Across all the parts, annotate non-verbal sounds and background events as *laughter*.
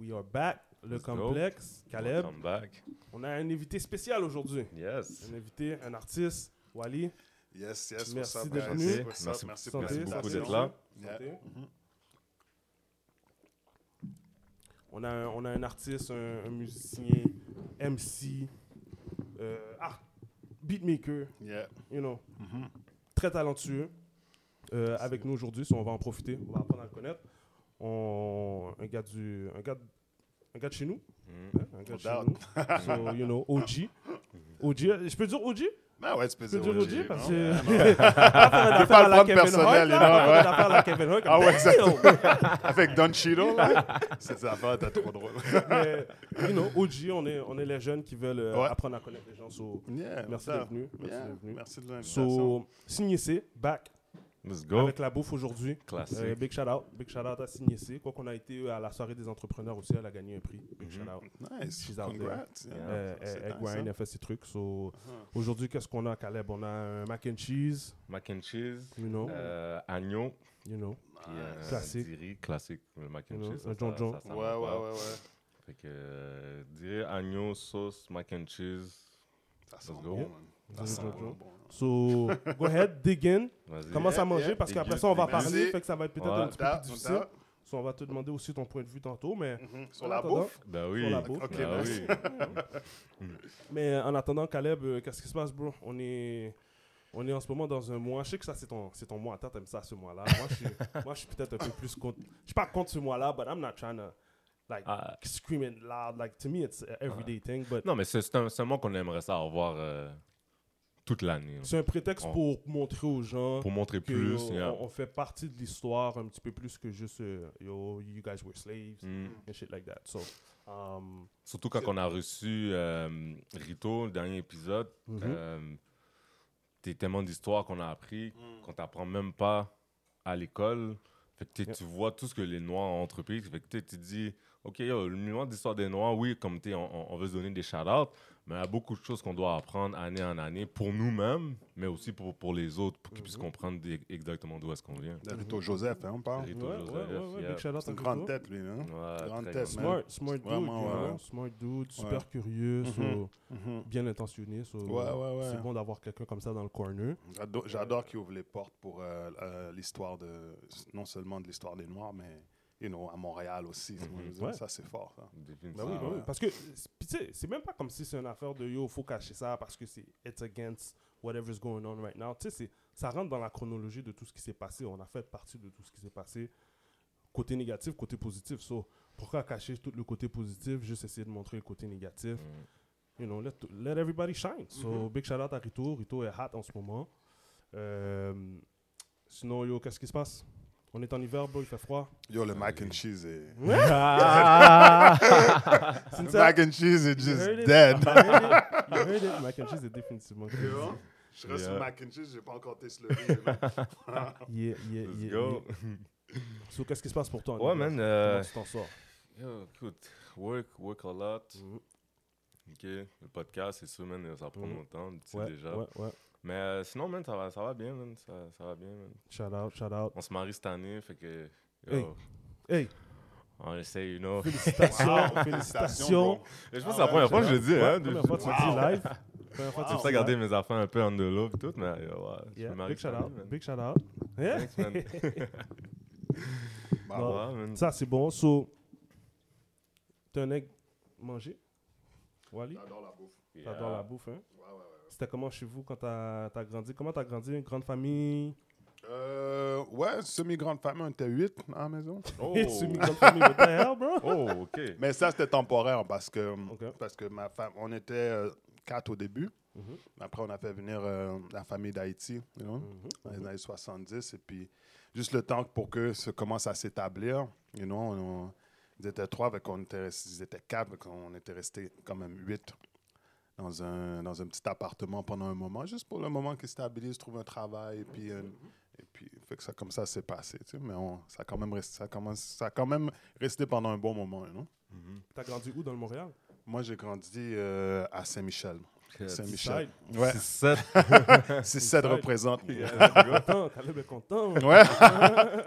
We are back, le Let's go. complexe, Caleb. Welcome back. On a un invité spécial aujourd'hui. Yes. Un invité, un artiste, Wally. Yes, yes, Merci up, d'être venu. Merci- merci, pour Merci beaucoup d'être là. Yeah. Santé. On, a un, on a un artiste, un, un musicien, MC, euh, art, beatmaker, Yeah. you know, Mhm. très talentueux. euh, avec nous aujourd'hui, on va en profiter, on va apprendre à le connaître. On, un, gars du, un, gars, un gars de chez nous, Mm. hein, un gars de chez nous. So, you know, OG. *laughs* OG, je peux dire OG? Ben ouais, tu peux Je peux dire OG, parce non? que. Yeah, *laughs* non. pas le prendre personnel, know, ouais. Kevin Hart. Ah ouais, exactement. *laughs* Avec Don Cheadle, là. Cette affaire, t'es trop drôle. Mais, you know, OG, on est, on est les jeunes qui veulent euh, Ouais. apprendre à connaître les gens. So, Yeah, merci d'être venu. Merci Yeah, d'être venu. Merci de l'invitation. So, Signé C, back Let's go. avec la bouffe aujourd'hui. Classique. Euh, big shout out, big shout out à Signé C. Quoi qu'on a été à la soirée des entrepreneurs aussi, elle a gagné un prix. Big Mhm. shout out. Nice. She's out Congrats. Yeah. Euh, elle, grind, elle fait ses trucs. So, Uh-huh. aujourd'hui, qu'est-ce qu'on a, Caleb? On a un mac and cheese, Mac and cheese, you know, euh, agneau, you know. euh, Classique. diri, classique. Le mac and You know, cheese. un ça, John John. Ouais, ouais, ouais, ouais. Fait que, euh, diri, agneau, sauce, mac and cheese. Ça sent Let's bon, man. Bon. So, go ahead, dig in. Commence à manger yeah. parce qu'après ça, on va parler. Fait que ça va être peut-être Ouais. un petit peu plus difficile. So, on va te demander aussi ton point de vue tantôt. Mais, Mhm. Sur la bouffe? Ben oui. Sur la bouffe. Ben oui. *laughs* mais en attendant, Caleb, euh, qu'est-ce qui se passe, bro? On est. On est en ce moment dans un mois. Je sais que ça, c'est ton, c'est ton mois. Toi, t'aimes ça, ce mois-là? Moi, je suis, *laughs* moi, je suis peut-être un peu plus contre. Je suis pas contre ce mois-là, but I'm not trying to, like, Ah, scream it loud. Like, to me, it's an everyday thing. But non, mais c'est c'est un, un mot qu'on aimerait ça avoir euh, toute l'année. c'est un prétexte On- pour montrer aux gens Pour montrer que plus. on, yeah. on fait partie de l'histoire un petit peu plus que juste euh, yo, you guys were slaves Mm. and shit like that. So, um, Surtout quand on a reçu euh, Rito, le dernier épisode, euh, t'es tellement d'histoires qu'on a appris qu'on t'apprend même pas à l'école. Fait que Yeah. tu vois tout ce que les Noirs ont entrepris. Fait que tu te dis, OK, yo, le numéro d'histoire des Noirs, oui, comme t'es, on, on veut se donner des shout-outs, mais il y a beaucoup de choses qu'on doit apprendre année en année pour nous-mêmes, mais aussi pour, pour les autres, pour qu'ils puissent Mhm. comprendre des- exactement d'où est-ce qu'on vient. Rito Joseph, hein, on parle. Rito ouais, Joseph, ouais, ouais, yeah. C'est une grande tête, lui, hein? Ouais, Grande tête, man. Smart, smart dude, Vraiment, you ouais. know, smart dude, super curieux, Mhm. so, Mhm. bien intentionné. so, Ouais, ouais, ouais. C'est bon d'avoir quelqu'un comme ça dans le corner. J'adore- J'adore qu'il ouvre les portes pour euh, euh, l'histoire de, non seulement de l'histoire des Noirs, mais you know, à Montréal aussi. tu vois, je veux dire, Ouais. Ça, c'est fort. ça. Définitivement. Ben oui, ben oui. ouais. Parce que, tu sais, c'est même pas comme si c'est une affaire de yo, faut cacher ça parce que c'est it's against whatever's going on right now. Tu sais, c'est- ça rentre dans la chronologie de tout ce qui s'est passé. On a fait partie de tout ce qui s'est passé. Côté négatif, côté positif. So, pourquoi cacher tout le côté positif, juste essayer de montrer le côté négatif? Mm. You know, let, let everybody shine. So, Mhm. big shout out à Rito. Rito est hot en ce moment. Euh, sinon, yo, qu'est-ce qui se passe? On est en hiver, bro, il fait froid. Yo, le mac and cheese est. C'est *laughs* Le mac and cheese est You just it? dead. You heard it? You it? Mac and cheese est définitivement vois? Je reste sur Yeah. le mac and cheese, j'ai pas encore testé le riz. *laughs* Yeah, yeah, Let's yeah, go. yeah. *laughs* So, qu'est-ce qui se passe pour toi? Ouais, man. euh, Comment tu t'en sors? Yo, écoute, work, work a lot. Mhm. Ok, le podcast, c'est sûr, man, ça prend Mhm. longtemps, tu sais Ouais, déjà. ouais, ouais. Mais euh, sinon, man, ça va, ça va bien, man. Ça, ça va bien, man. Shout out, shout out. On se marie cette année, fait que. Hey. Yo, Hey, On essaie, you know. félicitations, *laughs* Wow. félicitations. bro. Et je pense que Ah c'est la ouais, première fois que je le dis, hein. Première depuis- fois que tu le dis live. Première fois que tu garder mes affaires un peu en de l'eau et tout, mais ouais, je me marie Big shout out, man. big shout out. Yeah. Thanks, man. *laughs* Bah, man. Ça, c'est bon. So, t'es un aigle mangé? Wally? J'adore la bouffe. T'adores Yeah. la bouffe, hein? Ouais, ouais, ouais. C'était comment chez vous quand t'as as grandi? Comment t'as grandi? Une grande famille? Euh, ouais, semi-grande famille, on était huit à la maison. *laughs* Oh. C'est une grande famille, what the hell, bro? *laughs* oh, ok. Mais ça, c'était temporaire parce que, Ok. parce que ma femme, on était euh, quatre au début. Mhm. Après, on a fait venir euh, la famille d'Haïti, you know, Mhm. dans les années 70. Et puis, juste le temps pour que ça commence à s'établir, you know, on, on- ils étaient trois, fait qu'on était, ils étaient quatre, fait qu'on était restés quand même huit dans un, dans un petit appartement pendant un moment, juste pour le moment qu'ils stabilisent, trouvent un travail, et puis, euh, et puis fait que ça, comme ça, s'est passé, tu sais, mais on, ça, a quand même resté, ça, commence, ça a quand même resté pendant un bon moment, you know. Mhm. T'as grandi où dans le Montréal? Moi, j'ai grandi euh, à Saint-Michel. Saint-Michel. Ouais, C'est sept. c'est ça de Side. représente. Content, Caleb est content. *laughs* Ouais,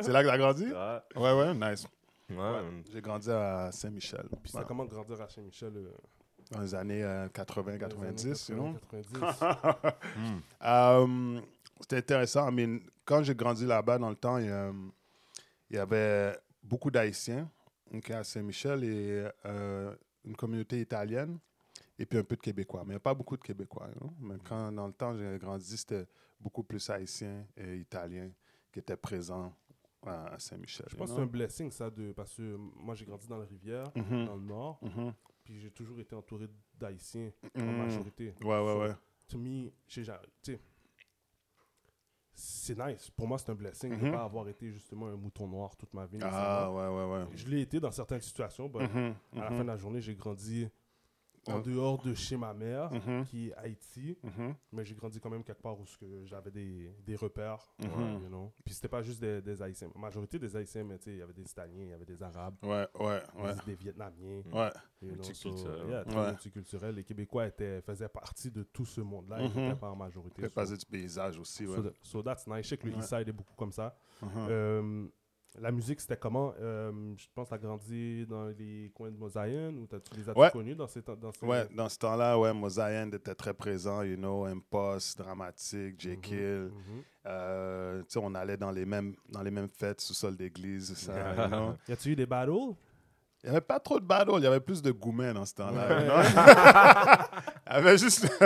c'est là que t'as grandi? Ouais. Ouais, nice. Ouais, Ouais. J'ai grandi à Saint-Michel. Puis Ouais. comment grandir à Saint-Michel euh, Dans les années euh, 80-90, you know? 90. Hmm. Euh, C'était intéressant. I mean, quand j'ai grandi là-bas dans le temps, il y, a, il y avait beaucoup d'Haïtiens ok, à Saint-Michel et euh, une communauté italienne et puis un peu de Québécois. Mais il n'y a pas beaucoup de Québécois. you know? Mais quand dans le temps j'ai grandi, c'était beaucoup plus Haïtiens et Italiens qui étaient présents à, Saint-Michel. Je pense que c'est un blessing, ça, de, parce que moi, j'ai grandi dans la rivière, Mhm, dans le nord, mhm. Puis j'ai toujours été entouré d'Haïtiens en Mhm. majorité. Ouais, ouais, So, ouais. To me, j'ai sais, c'est nice. Pour moi, c'est un blessing de Mhm. ne pas avoir été justement un mouton noir toute ma vie. Ah, ouais, ouais, ouais. Je l'ai été dans certaines situations, but Mhm, à la fin de la journée, j'ai grandi en Ouais. dehors de chez ma mère, mhm, qui est Haïti, mhm. mais j'ai grandi quand même quelque part où ce que j'avais des, des repères. Mhm. you know. Puis c'était pas juste des, des Haïtiens. La majorité des Haïtiens, mais tu sais, il y avait des Italiens, il y avait des Arabes, Ouais, ouais, ouais. des, des Vietnamiens. Ouais. you know, Multiculturel. so, yeah, très Ouais. multiculturel. Les Québécois étaient, faisaient partie de tout ce monde-là. Ils n'étaient pas en majorité. Fait so- passer du paysage aussi, ouais. So, so that's nice. Je sais que le Ouais. East Side est beaucoup comme ça. Euh, la musique, c'était comment? Euh, Je pense que tu as grandi dans les coins de Mosaïen ou t'as- tu les as Ouais. connus dans ces temps dans ces... Ouais, dans ce temps-là, ouais, Mosaïen était très présent, you know, Impost, Dramatique, J. Mhm, Kill. mhm. Euh, tu sais, on allait dans les mêmes, dans les mêmes fêtes, sous-sol d'église, ça, you *laughs* know. Y a-tu eu des battles? Il n'y avait pas trop de battle, il y avait plus de gourmets dans ce temps-là, Ouais. *laughs* il y avait juste... *laughs*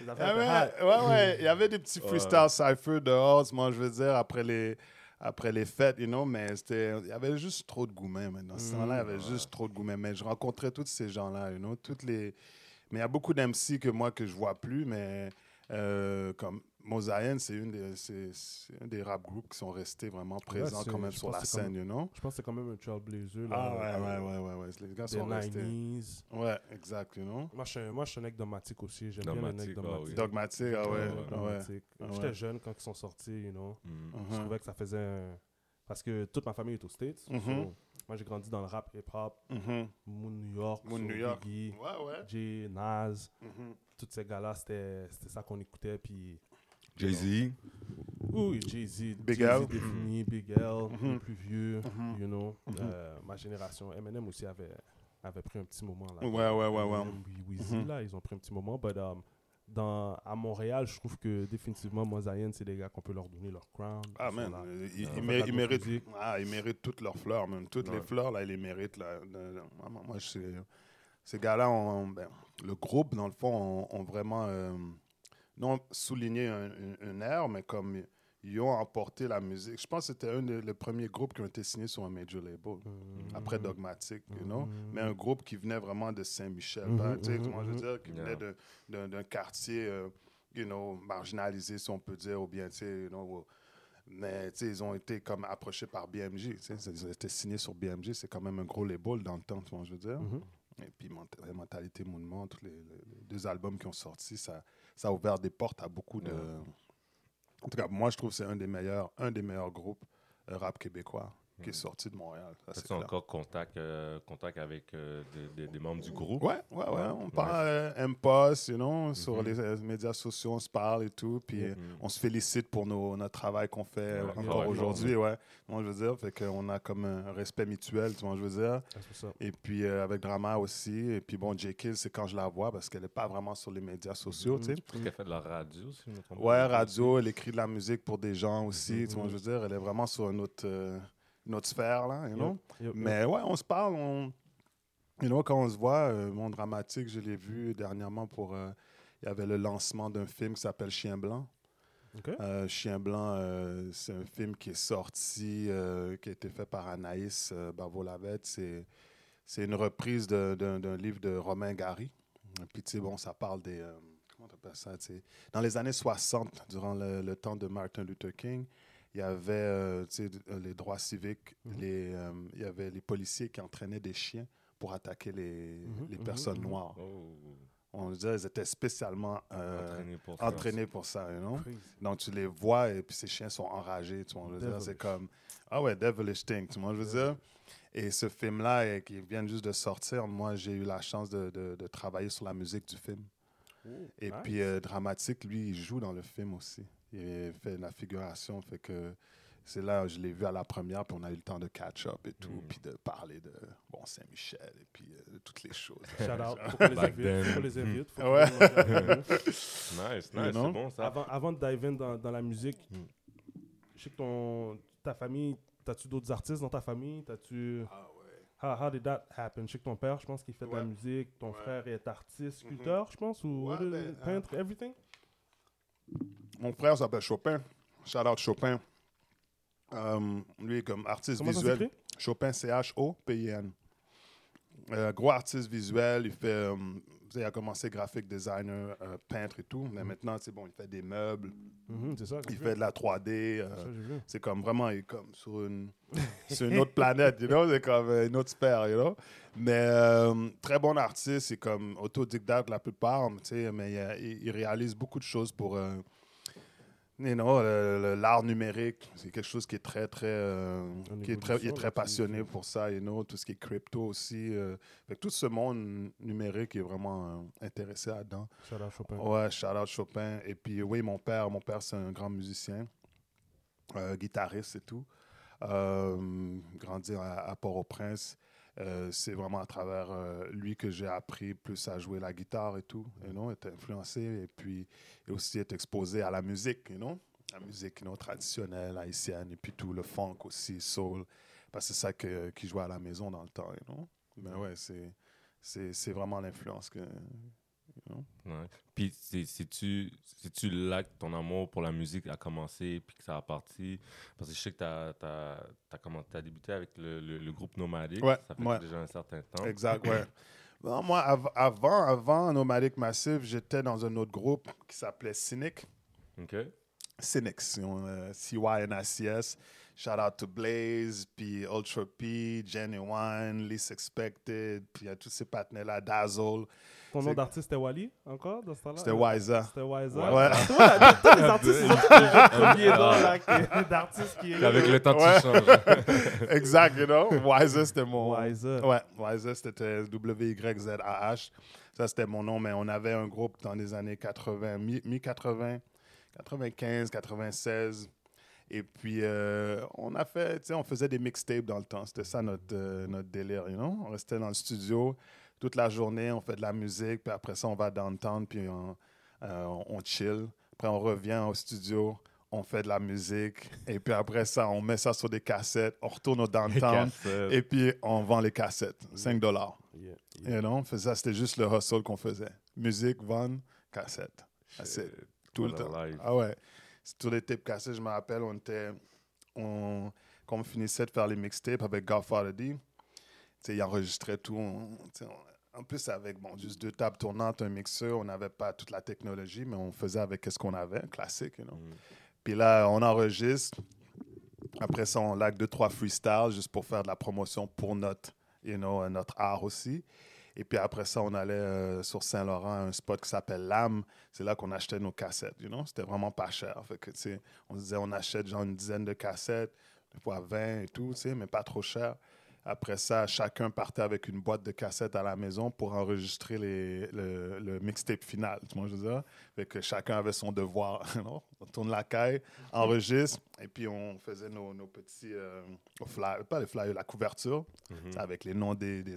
Il y avait, ouais, ouais, il y avait des petits Ouais. freestyle cypher dehors, moi je veux dire, après les, après les fêtes, you know, mais c'était, il y avait juste trop de gourmets, man. Dans ce Mm, temps-là, il y avait ouais. juste trop de gourmets. Mais je rencontrais tous ces gens-là, you know, toutes les... Mais il y a beaucoup d'MC que moi, que je vois plus, mais euh, comme Mosaïen, c'est une des, c'est, c'est un des rap groupes qui sont restés vraiment présents quand même sur la scène, you know? Je pense que c'est quand même un trailblazer. Là, Ah ouais, euh, ouais, ouais, ouais, ouais. Les gars sont restés. 90s. Ouais, exact, you know? Moi, je suis un- moi, je suis un mec dogmatique aussi. J'aime bien les Dogmatique, mecs ah dogmatiques. oui. Dogmatique, ah ouais, Ouais, ouais. dogmatique. Ah J'étais jeune quand ils sont sortis, you know. Hmm. Je Mhm. trouvais que ça faisait un... Parce que toute ma famille est aux States. Moi, j'ai grandi dans le rap, hip-hop. Moon New York, Moon New York. Biggie, Ouais, ouais. Jay, Nas. Mhm. Tous ces gars-là, c'était c'était ça qu'on écoutait. Puis, Jay-Z. oui, Jay-Z, Big L. défini, Big L, Mhm. les plus vieux, you know. Euh, ma génération, Eminem aussi avait, avait pris un petit moment. Là, Ouais, ouais, ouais, ouais. Eminem, Weezy, là, ils ont pris un petit moment. But, um, dans, à Montréal, je trouve que définitivement, Mosaïen, c'est des gars qu'on peut leur donner leur crown. Ah, man, là. euh, ils, Ah, ils méritent, ah, ils méritent toutes leurs fleurs, même. Toutes les fleurs, là, ils les méritent. Là. Moi, moi, je sais- ces gars-là, ben, le groupe, dans le fond, ont, ont vraiment, euh, non souligné un, un- un air, mais comme ils ont emporté la musique. Je pense que c'était un des les premiers groupes qui ont été signés sur un major label. Mhm. Après Dogmatic, you know? Mhm. Mais un groupe qui venait vraiment de Saint-Michel, Mhm, ben, tu sais, comment je veux mhm. dire, qui Yeah. venait de- d'un quartier, euh, you know, marginalisé, si on peut dire, ou bien, tu sais, you know, mais tu sais, ils ont été comme approchés par BMG, tu sais, ils ont été signés sur BMG, c'est quand même un gros label dans le temps, tu vois, je veux dire. Mhm. Et puis, la Mentalité Mouvement, tous les, les- les deux albums qui ont sorti, ça, ça a ouvert des portes à beaucoup de... En tout cas, moi, je trouve que c'est un des meilleurs, un des meilleurs groupes euh, rap québécois qui est sorti de Montréal. As-tu encore contact, euh, contact avec euh, des, des- des membres du groupe? Ouais, ouais, ouais. On Ouais. parle euh, M-Post, you know, sur Mhm. les médias sociaux, on se parle et tout. Puis Mhm. on se félicite pour nos, notre travail qu'on fait Ouais, encore ouais, aujourd'hui, ouais. Moi, je veux dire, fait qu'on a comme un respect mutuel, tu vois, je veux dire. Ah, ça. Et puis euh, avec Drama aussi. Et puis bon, J. Kill, c'est quand je la vois parce qu'elle n'est pas vraiment sur les médias sociaux, tu sais. Je pense qu'elle fait de la radio, si je me trompe. Ouais, radio, elle écrit de la musique pour des gens aussi, Mhm. tu vois, je veux dire. Elle est vraiment sur une autre, autre sphère, là, you know? Mais ouais, on se parle. On... You know, quand on se voit, euh, mon dramatique, je l'ai vu dernièrement pour. euh, Il y avait le lancement d'un film qui s'appelle Chien Blanc. Euh, Chien Blanc, c'est un film qui est sorti, qui a été fait par Anaïs Bavo-Lavette. C'est, c'est une reprise d'un, d'un livre de Romain Gary. Puis, tu sais, bon, ça parle des. comment ça? Dans les années 60, durant le, le temps de Martin Luther King, il y avait euh, d- les droits civiques, Mhm. les, euh, il y avait les policiers qui entraînaient des chiens pour attaquer les, Mhm, les mhm, personnes noires. Oh, On disait qu'ils étaient spécialement euh, entraîné pour ça. entraînés pour ça, you know? Donc, tu les vois et puis ces chiens sont enragés, tu vois. je veux dire, C'est Devilish. comme, ah ouais, devilish thing, tu vois, je veux dire? Et ce film-là, euh, qui vient juste de sortir, moi, j'ai eu la chance de, de- de travailler sur la musique du film. Et Nice. puis, euh, Dramatique, lui, il joue dans le film aussi. Il fait de la figuration, fait que c'est là où je l'ai vu à la première, puis on a eu le temps de catch-up et tout, Mm. puis de parler de bon Saint-Michel et puis euh, de toutes les choses. Shout out. *laughs* Faut qu'on les qu'on les invite. Faut Ouais. *laughs* Nice, nice, c'est bon ça. avant, avant de dive in dans, dans la musique, Mm. je sais que ton, ta famille, t'as-tu d'autres artistes dans ta famille? T'as-tu... Ah ouais. How, how did that happen? Je sais que ton père, je pense qu'il fait de la musique. Ton Ouais. frère est artiste, Mhm. sculpteur, je pense, ou Ouais, ben, peintre, everything? Mon frère s'appelle Chopin. Shout out Chopin. Euh, lui, comme artiste Comment visuel. Chopin, C-H-O-P-I-N. Euh, gros artiste visuel. Il fait. euh, il a commencé graphic designer, euh, peintre et tout. Mais maintenant, c'est bon, il fait des meubles. Mhm, c'est ça. Il fait de la 3D. euh, c'est comme vraiment, il est comme sur une, *laughs* sur une autre planète, you know? C'est comme une autre sphère, you know? Mais très bon artiste, c'est comme autodidacte la plupart, tu sais, mais il, réalise beaucoup de choses pour, you know, l'art numérique. C'est quelque chose qui est très, très, euh, qui est très, il est évolution, très là, passionné pour ça, you know? Tout ce qui est crypto aussi. euh, fait tout ce monde numérique est vraiment euh, intéressé là-dedans. Shout out Chopin. Ouais, shout out Chopin. Et puis, oui, mon père, mon père, c'est un grand musicien, guitariste et tout. Grandi à, à Port-au-Prince. Euh, c'est vraiment à travers euh, lui que j'ai appris plus à jouer la guitare et tout, you know, être influencé et puis et aussi être exposé à la musique, you know, la musique you know, traditionnelle haïtienne et puis tout le funk aussi, soul, parce que c'est ça que, qui jouait à la maison dans le temps, you know. Mais ouais, c'est, c'est, c'est vraiment l'influence que, Ouais. Puis c'est- c'est-tu là que ton amour pour la musique a commencé puis que ça a parti? Parce que je sais que tu as, débuté avec le, le- le groupe Nomadic. Ouais, ça fait ouais. déjà un certain temps. Exact, ouais. *clears throat* Moi, av- avant, avant Nomadic Massive, j'étais dans un autre groupe qui s'appelait Cynic. OK? Cynics, euh, C-Y-N-I-C-S. Shout out to Blaze, puis Ultra P, Genuine, Least Expected, puis il y a tous ces partenaires-là, Dazzle. Ton nom d'artiste, c'était Wally, encore, dans ce temps-là? C'était Wiser. C'était Wiser. Ouais. Tous les artistes, ils ont de premiers noms, là, qui- d'artistes qui... Avec le temps, tu changes. *laughs* exact, you know? Wiser, c'était mon. Wiser. Ouais, Wiser, c'était W-Y-Z-A-H. Ça, c'était mon nom, mais on avait un groupe dans les années 80, mi- mi-80, 95, 96. Et puis, euh, on a fait, tu sais, on faisait des mixtapes dans le temps. C'était ça notre, euh, notre délire, you know? On restait dans le studio toute la journée, on fait de la musique, puis après ça, on va downtown, puis on, euh, on chill. Après, on revient au studio, on fait de la musique, et puis après ça, on met ça sur des cassettes, on retourne au downtown, et puis on vend les cassettes, 5 dollars. Yeah, yeah. Et non, on faisait ça, c'était juste le hustle qu'on faisait. Musique, vendre, cassette. It. Tout le temps. Ah ouais. C'est Tous les tapes cassettes, je me rappelle, on était. On, quand on finissait de faire les mixtapes avec Godfather D, il enregistrait tout. on- on- en plus, avec bon, juste deux tables tournantes, un mixeur, on n'avait pas toute la technologie, mais on faisait avec ce qu'on avait, classique, you know. Mm. Puis là, on enregistre. Après ça, on lag deux, trois freestyles juste pour faire de la promotion pour notre, you know, euh, notre art aussi. Et puis après ça, on allait euh, sur Saint-Laurent à un spot qui s'appelle L'âme. C'est là qu'on achetait nos cassettes, you know. C'était vraiment pas cher. Fait que, on se disait, on achète genre une dizaine de cassettes, des fois 20 et tout, mais pas trop cher. Après ça, chacun partait avec une boîte de cassettes à la maison pour enregistrer les, le, le mixtape final. Tu vois, ce que je veux dire? Fait que chacun avait son devoir. *laughs* On tourne la caille, enregistre, et puis on faisait nos, nos petits euh, flyers, pas les flyers, la couverture, Mhm. avec les noms des, des,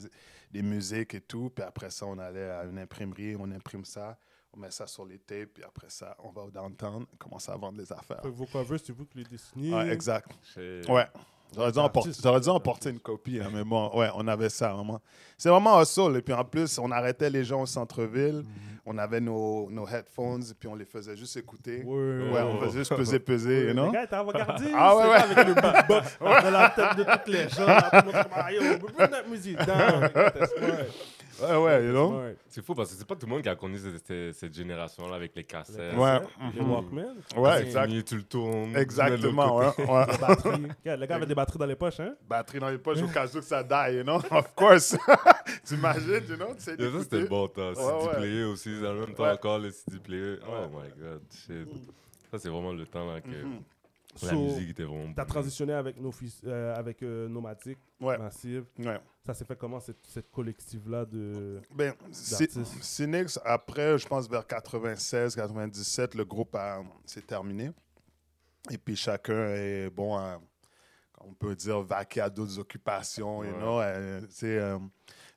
des musiques et tout. Puis après ça, on allait à une imprimerie, on imprime ça, on met ça sur les tapes, puis après ça, on va au downtown, on commence à vendre les affaires. Fait que vos covers, c'est vous qui les dessinez. Ouais, exact. Ouais. J'aurais dû, dû en porter une copie, hein, mais bon, ouais, on avait ça vraiment. C'est vraiment un soul. Et puis en plus, on arrêtait les gens au centre-ville, on avait nos, nos headphones, et puis on les faisait juste écouter. Ouais, Ouais, on faisait juste peser, peser, you know? Les gars étaient avant-gardistes. *laughs* Ah ouais, ouais. Avec le beatbox *laughs* dans la tête de toutes les gens. là, tout le monde comme, Ah, yo, on peut plus notre musique. Smart. Ouais, ouais, you know? C'est fou parce que c'est pas tout le monde qui a connu cette, cette- cette génération-là avec les cassettes. Ouais. Les Mhm. Walkman. Ouais, C'est exact. tu le tournes. Exactement, tu ouais. *laughs* ouais. Les batteries. Regarde, Le gars avait des batteries dans les poches, hein? Batterie dans les poches au cas où que ça die, you know? Of course. *laughs* T'imagines, you know? Tu sais, ça, c'était d'écouter. le bon temps. CD Ouais, ouais. player aussi, en même temps Ouais. encore le CD player. Oh my god, shit. Ça, c'est vraiment le temps là, que Mhm. la So, musique était vraiment. T'as transitionné avec, nos fils, euh, avec euh, Nomadic, Ouais, Massive. ouais. Ça s'est fait comment, cette, cette collective-là de... Ben. Cynics, après, je pense vers 96, 97, le groupe a- s'est terminé. Et puis chacun est, bon, à- on peut dire, vaqué à d'autres occupations. you Ouais. know. Euh, tu sais, euh,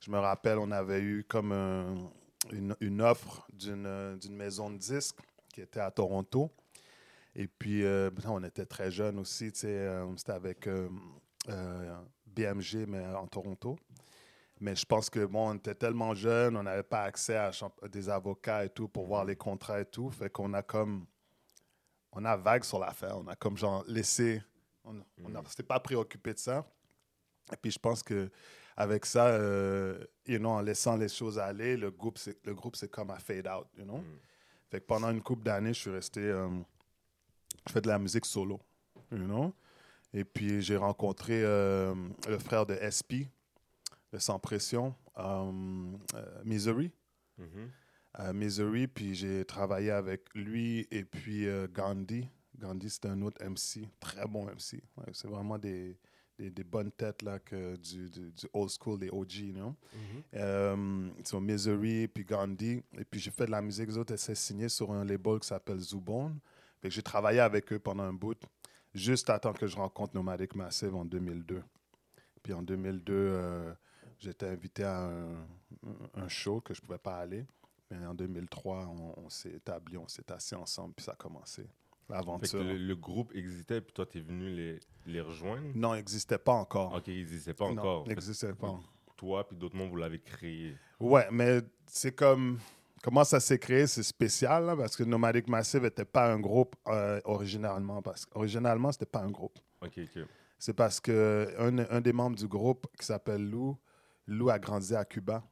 je me rappelle, on avait eu comme un- une, une offre d'une euh, d'une maison de disques qui était à Toronto. Et puis, euh, on était très jeunes aussi. tu sais, euh, C'était avec euh, euh, BMG, mais en Toronto. Mais je pense que, bon, on était tellement jeunes, on n'avait pas accès à des avocats et tout pour voir les contrats et tout. Fait qu'on a comme. On a vague sur l'affaire. On a comme, genre, laissé. On ne s'était pas préoccupé de ça. Et puis, je pense que avec ça, euh, you know, en laissant les choses aller, le groupe, c'est- le groupe, c'est comme à fade out, you know? Mm. Fait que pendant une couple d'années, je suis resté. euh, je fais de la musique solo, you know? Et puis, j'ai rencontré euh, le frère de SP, de Sans Pression, euh, euh, Misery. Mhm. À Misery, puis j'ai travaillé avec lui et puis euh, Gandhi. Gandhi, c'est un autre MC, très bon MC. Ouais, c'est vraiment des, des, des bonnes têtes là, que du, du, du old school, des OG, you know? Mhm. Euh, Misery, puis Gandhi. Et puis j'ai fait de la musique. Les autres essaient signé sur un label qui s'appelle que j'ai travaillé avec eux pendant un bout, juste à temps que je rencontre Nomadic Massive en 2002. Puis en 2002, euh, j'étais invité à un, un show que je ne pouvais pas aller. Mais en 2003, on, on s'est établi, on s'est assis ensemble, puis ça a commencé. L'aventure. le, le groupe existait, puis toi, tu es venu les, les rejoindre? Non, il n'existait pas encore. Ok, il n'existait pas Non, encore. il n'existait pas. Toi, puis d'autres mondes, vous l'avez créé. Ouais, mais c'est comme. Comment ça s'est créé, c'est spécial, là, parce que Nomadic Massive n'était pas un groupe euh, originalement. Parce qu'originalement, ce n'était pas un groupe. Ok, ok. C'est parce que un, un des membres du groupe, qui s'appelle Lou, Lou a grandi à Cuba.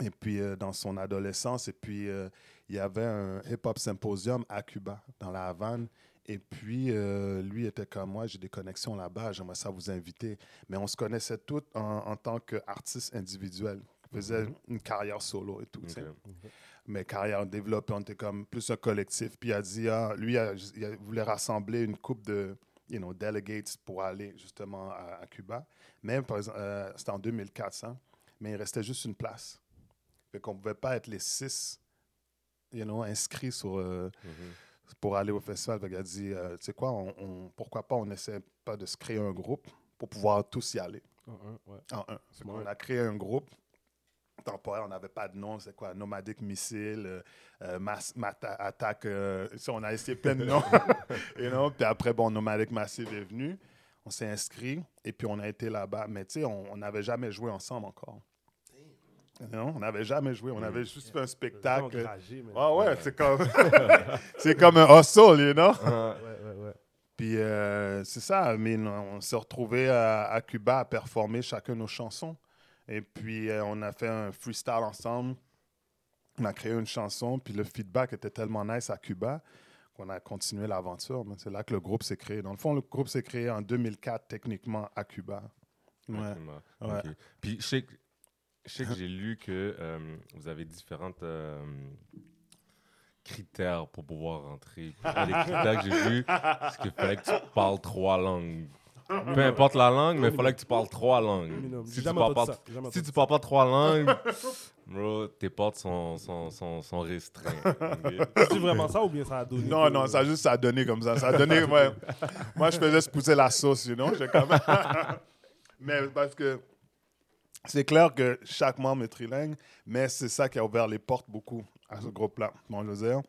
Et puis, euh, dans son adolescence, et puis, euh, il y avait un hip-hop symposium à Cuba, dans la Havane. Et puis, euh, lui était comme moi, j'ai des connexions là-bas, j'aimerais ça vous inviter. Mais on se connaissait tous en, en tant qu'artistes individuels, qui faisaient une carrière solo et tout. tu sais Ok. mais carrière développée, on était comme plus un collectif. Puis il a dit, ah, lui, il, a- il a- voulait rassembler une coupe de you know, delegates pour aller justement à, à Cuba. Mais par exemple, euh, c'était en 2004, ça. Mais il restait juste une place. Fait qu'on ne pouvait pas être les six you know, inscrits sur, euh, Mhm. pour aller au festival. Fait qu'il a dit, euh, tu sais quoi, on, on- pourquoi pas on essaie pas de se créer un groupe pour pouvoir tous y aller Un, un, ouais. en un. Smart. a créé un groupe temporaire, on n'avait pas de nom, c'est quoi, Nomadic Missile, euh, euh, Mass- Mata- Attaque, euh, ça, on a essayé plein de noms. *laughs* you know? Puis après, bon, Nomadic Massive est venu, on s'est inscrit, et puis on a été là-bas. Mais tu sais, on n'avait jamais joué ensemble encore. Know? On n'avait jamais joué, on avait juste fait un spectacle. Ah ouais, c'est comme, *laughs* *laughs* c'est comme un hustle, you know? Ah, Ouais, ouais, ouais. Puis euh, c'est ça, mais non, on s'est retrouvés à, à Cuba à performer chacun nos chansons. Et puis euh, on a fait un freestyle ensemble. On a créé une chanson, puis le feedback était tellement nice à Cuba qu'on a continué l'aventure. Mais C'est là que le groupe s'est créé. Dans le fond, le groupe s'est créé en 2004 techniquement à Cuba. Ouais. Ouais. Puis je sais que, je sais que j'ai lu que euh, vous avez différentes euh, critères pour pouvoir rentrer. Puis des critères que j'ai vu, c'est qu'il fallait que tu parles trois langues. Peu importe la langue, mais il fallait que tu parles trois langues. Minimum. Si tu parles pas, si tu parles pas trois langues, *laughs* bro, tes portes sont, sont, sont, sont restreintes. ok? C'est vraiment ça ou bien ça a donné Non, non, ça a juste ça a donné comme ça. Ça a donné, ouais. *laughs* Moi, je faisais se pousser la sauce, you know. Même... *laughs* mais parce que c'est clair que chaque membre est trilingue, mais c'est ça qui a ouvert les portes beaucoup à ce groupe-là, mon je veux dire,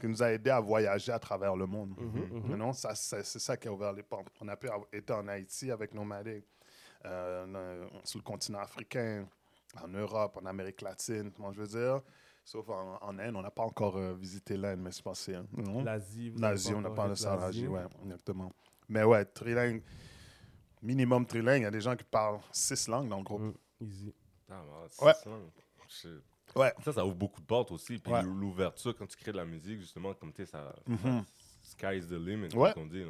qui nous a aidé à voyager à travers le monde. Mhm, You know, ça, c'est ça qui a ouvert les portes. On a pu été en Haïti avec Nomadic, euh, euh, sur le continent africain, en Europe, en Amérique latine, moi je veux dire. Sauf en, en Inde, on n'a pas encore euh, visité l'Inde, mais je pense que c'est... you know. L'Asie. on n'a encore pas fait de ça en l'Asie. Asie, ouais, exactement. Mais ouais, trilingue, minimum trilingue, il y a des gens qui parlent six langues dans le groupe. Mm, Easy. Ah, bah, c'est Ouais. ça. Ouais. Ça, ça ouvre beaucoup de portes aussi. Puis Ouais. l'ouverture, quand tu crées de la musique, justement, comme tu sais, ça, Mhm. sky is the limit, Ouais. comme on dit.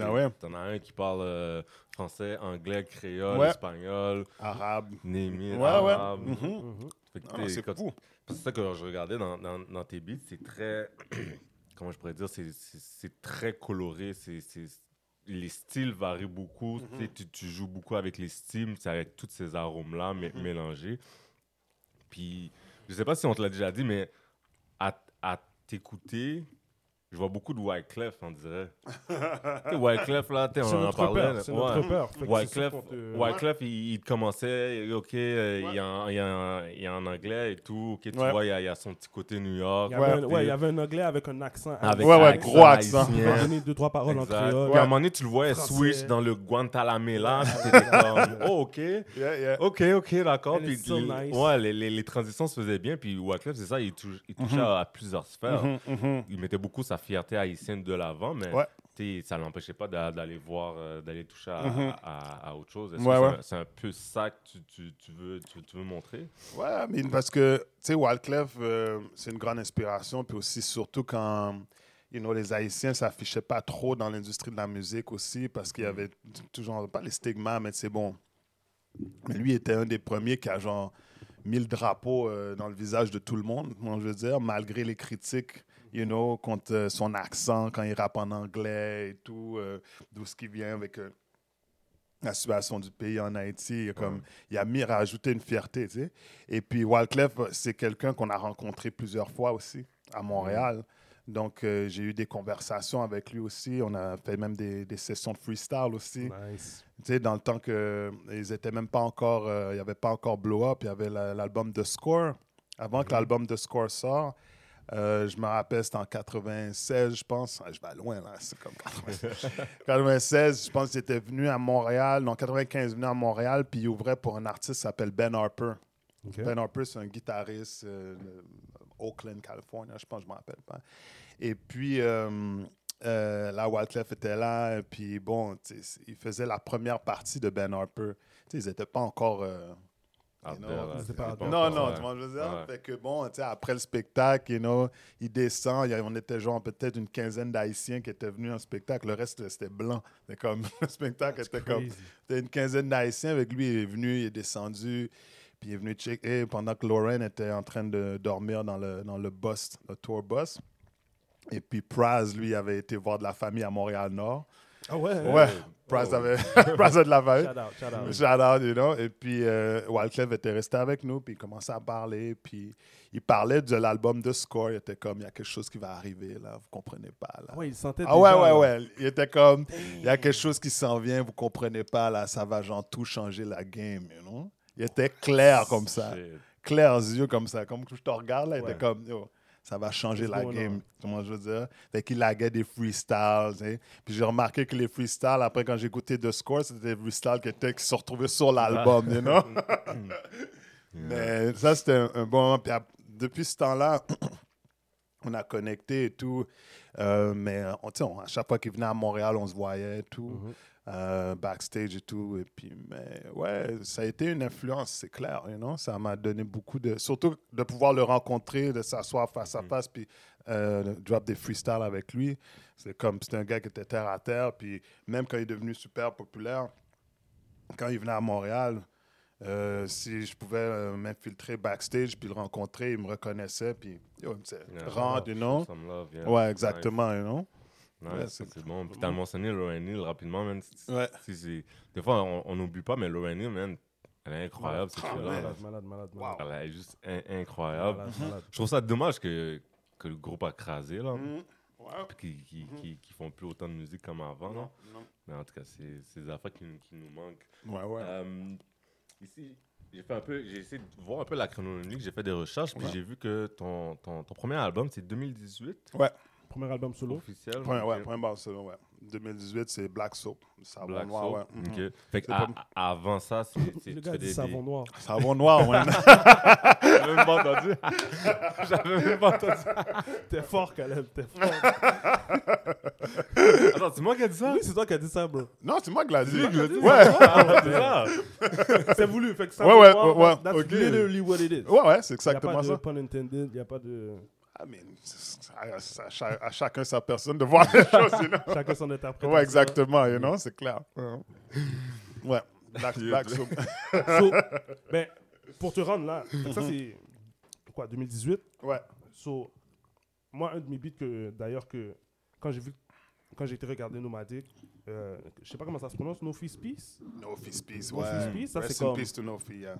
ah ouais, T'en as un qui parle euh, français, anglais, créole, Ouais. espagnol, arabe. némi, Ouais, arabe. Ah, t'es- c'est quand- fou. C'est ça que je regardais dans, dans, dans tes beats, c'est très. *clears throat* comment je pourrais dire C'est- très coloré. c'est les styles varient beaucoup. tu sais, Tu, tu joues beaucoup avec les styles, c'est avec tous ces arômes-là mé- mélangés. Puis, je sais pas si on te l'a déjà dit, mais à, à t'écouter, je vois beaucoup de Wyclef, on dirait. *laughs* tu sais, Wyclef, là, on en parlait. C'est Ouais. notre c'est Wyclef, Wyclef, il, il commençait, ok, euh, il, y a un- il, y a un- il y a un anglais et tout, ok, tu Ouais. vois, il y, a, il y a son petit côté New York. Il y avait, Ouais. il y avait un anglais avec un accent. Avec Ouais, un ouais, gros accent. Il m'a donné deux, trois paroles en créole. Puis à un moment donné, tu le voyais Français. switch dans le Guantanamela, comme, *laughs* oh, ok. Yeah, yeah. Ok, ok, d'accord. Puis ouais, les, les, les transitions se faisaient bien. Puis Wyclef, c'est ça, il, touchait à, à plusieurs sphères. Mhm, mhm. Il mettait beaucoup sa fierté haïtienne de l'avant, mais Ouais. ça l'empêchait pas d'a- d'aller voir, euh, d'aller toucher à, Mhm. à- à autre chose. Est-ce Ouais, que c'est un- peu ça que tu, tu, tu veux, tu, tu veux montrer? Ouais, mais parce que, tu sais, Wyclef, euh, c'est une grande inspiration. Puis aussi, surtout quand, you know, les Haïtiens s'affichaient pas trop dans l'industrie de la musique aussi, parce qu'il y avait t- toujours, pas les stigmas, mais c'est bon. Mais lui était un des premiers qui a, genre, mis le drapeau euh, dans le visage de tout le monde, moi, je veux dire, malgré les critiques, you know, contre euh, son accent, quand il rappe en anglais et tout, euh, d'où ce qui vient avec... euh, la situation du pays en Haïti, il a comme, il a mis, rajouté une fierté, tu sais. Et puis, Wyclef, c'est quelqu'un qu'on a rencontré plusieurs fois aussi à Montréal. Donc, euh, j'ai eu des conversations avec lui aussi. On a fait même des, des sessions de freestyle aussi. Nice. Tu sais, dans le temps que ils étaient même pas encore, euh, il n'y avait pas encore Blow Up, il y avait la- l'album The Score. Avant que l'album The Score sort, euh, je me rappelle, c'était en 96, je pense. Ah, je vais loin, là, c'est comme 96. 96, je pense qu'il était venu à Montréal. Non, 95, venu à Montréal, puis il ouvrait pour un artiste qui s'appelle Ben Harper. Ben Harper, c'est un guitariste euh, de Oakland, Californie, je pense, je ne me rappelle pas. Et puis, euh, euh, là, Wyclef était là, et puis bon, il faisait la première partie de Ben Harper. Ils n'étaient pas encore. Out you know, there, là, c'est c'était pas- pas non, non, tu vois, je veux dire? Ouais. Fait que bon, tu sais, après le spectacle, you know, il descend. il y a- on était genre peut-être une quinzaine d'Haïtiens qui étaient venus en spectacle. Le reste, c'était blanc. C'était comme, *laughs* le spectacle était comme. Crazy. C'était une quinzaine d'Haïtiens avec lui. Il est venu, il est descendu. Puis il est venu checker pendant que Lauren était en train de dormir dans le, dans le bus, le tour bus. Et puis Praz, lui, avait été voir de la famille à Montréal-Nord. Ah ouais? Ouais, Oh. avait *laughs* Praz a de la famille. Shout out, shout out. Shout out, you know. Et puis, euh, Wyclef était resté avec nous, puis il commençait à parler. Puis, il parlait de l'album de Score. Il était comme, il y a quelque chose qui va arriver, là. Vous comprenez pas, là. Ouais, il sentait Ah ouais, ouais, là. ouais. Il était comme, il y a quelque chose qui s'en vient, vous comprenez pas, là. Ça va, genre, tout changer la game, you know. Il était clair comme ça. Clair yeux comme ça. Comme je te regarde, là, il Ouais. était comme, yo, ça va changer la game. Comment je veux dire? Fait qu'il laguait des freestyles. Puis j'ai remarqué que les freestyles, après, quand j'ai écouté The Score, c'était des freestyles qui, étaient, qui se retrouvaient sur l'album, you know? *laughs* Mais ça, c'était un, un bon moment. Puis depuis ce temps-là, *clears throat* on a connecté et tout. Euh, mais on, sais, on- à chaque fois qu'il venait à Montréal, on se voyait tout. Mhm. euh, backstage et tout. Et puis, mais ouais, ça a été une influence, c'est clair. You know? Ça m'a donné beaucoup de. Surtout de pouvoir le rencontrer, de s'asseoir face à face, puis euh, drop des freestyles avec lui. C'est comme. C'était un gars qui était terre à terre. Puis même quand il est devenu super populaire, quand il venait à Montréal, euh, si je pouvais euh, m'infiltrer backstage puis le rencontrer, il me reconnaissait. Puis, yo, il me disait, Yeah, rentre, you know? Some love, yeah. Ouais, exactement, you know? Nice, Ouais, nice, c'est- bon. Puis t'as mentionné Lauren Hill rapidement, man. Ouais. Des fois, on n'oublie pas, mais Lauren Hill, man, elle est incroyable, cette Ah, fille-là. Malade, malade, malade. Elle est juste in- incroyable. Malade, malade. Je trouve ça dommage que, que le groupe a crasé, là. Ouais. Puis qu'ils qui, qui, qui font plus autant de musique comme avant. Non, non. Mais en tout cas, c'est des affaires qui, nous- qui nous manquent. Ouais, ouais. Euh, ici, j'ai fait un peu, j'ai essayé de voir un peu la chronologie, j'ai fait des recherches, puis Ouais. j'ai vu que ton, ton, ton premier album, c'est 2018, Premier album solo. officiel. Point, ouais, point Barcelone, ouais. 2018, c'est Black Soap. Savon Black noir, Soap. ouais. Ok. Fait que à- pas- avant ça, c'est. Le gars dit des- savon noir. Savon noir, ouais. *laughs* J'avais même pas entendu. *laughs* J'avais même pas entendu. T'es fort, Caleb, t'es fort. Attends, c'est moi qui ai dit ça? Oui, c'est toi qui as dit ça, bro. non, c'est moi qui l'ai dit. Dit? Ouais. Ah, c'est ça. *laughs* C'est voulu. Fait que ça, Ouais, ouais, ouais, ouais, That's ok. literally what it is. Ouais, ouais, c'est Il n'y a exactement pas de ça. pun intended, il n'y a pas de... I mean, à, à cha- à chacun sa personne de voir les *laughs* choses, you know? Chacun son interprétation. Ouais, exactement, you know, c'est clair. Ouais. Black, Black. So, ben, pour te rendre là, ça c'est quoi, 2018? Ouais. So, moi, un de mes beats que, d'ailleurs, que quand j'ai vu, quand j'ai été regarder Nomadic, euh, je sais pas comment ça se prononce, No Fist Peace? No Fist Peace, No ouais. Fist Peace, ça, Rest c'est in comme- peace to No Fee, yeah.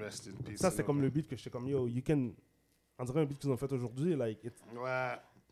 Rest in peace. Ça, c'est No comme le beat que j'étais comme, yo, you can. On dirait un beat qu'ils ont fait aujourd'hui, like, Ouais.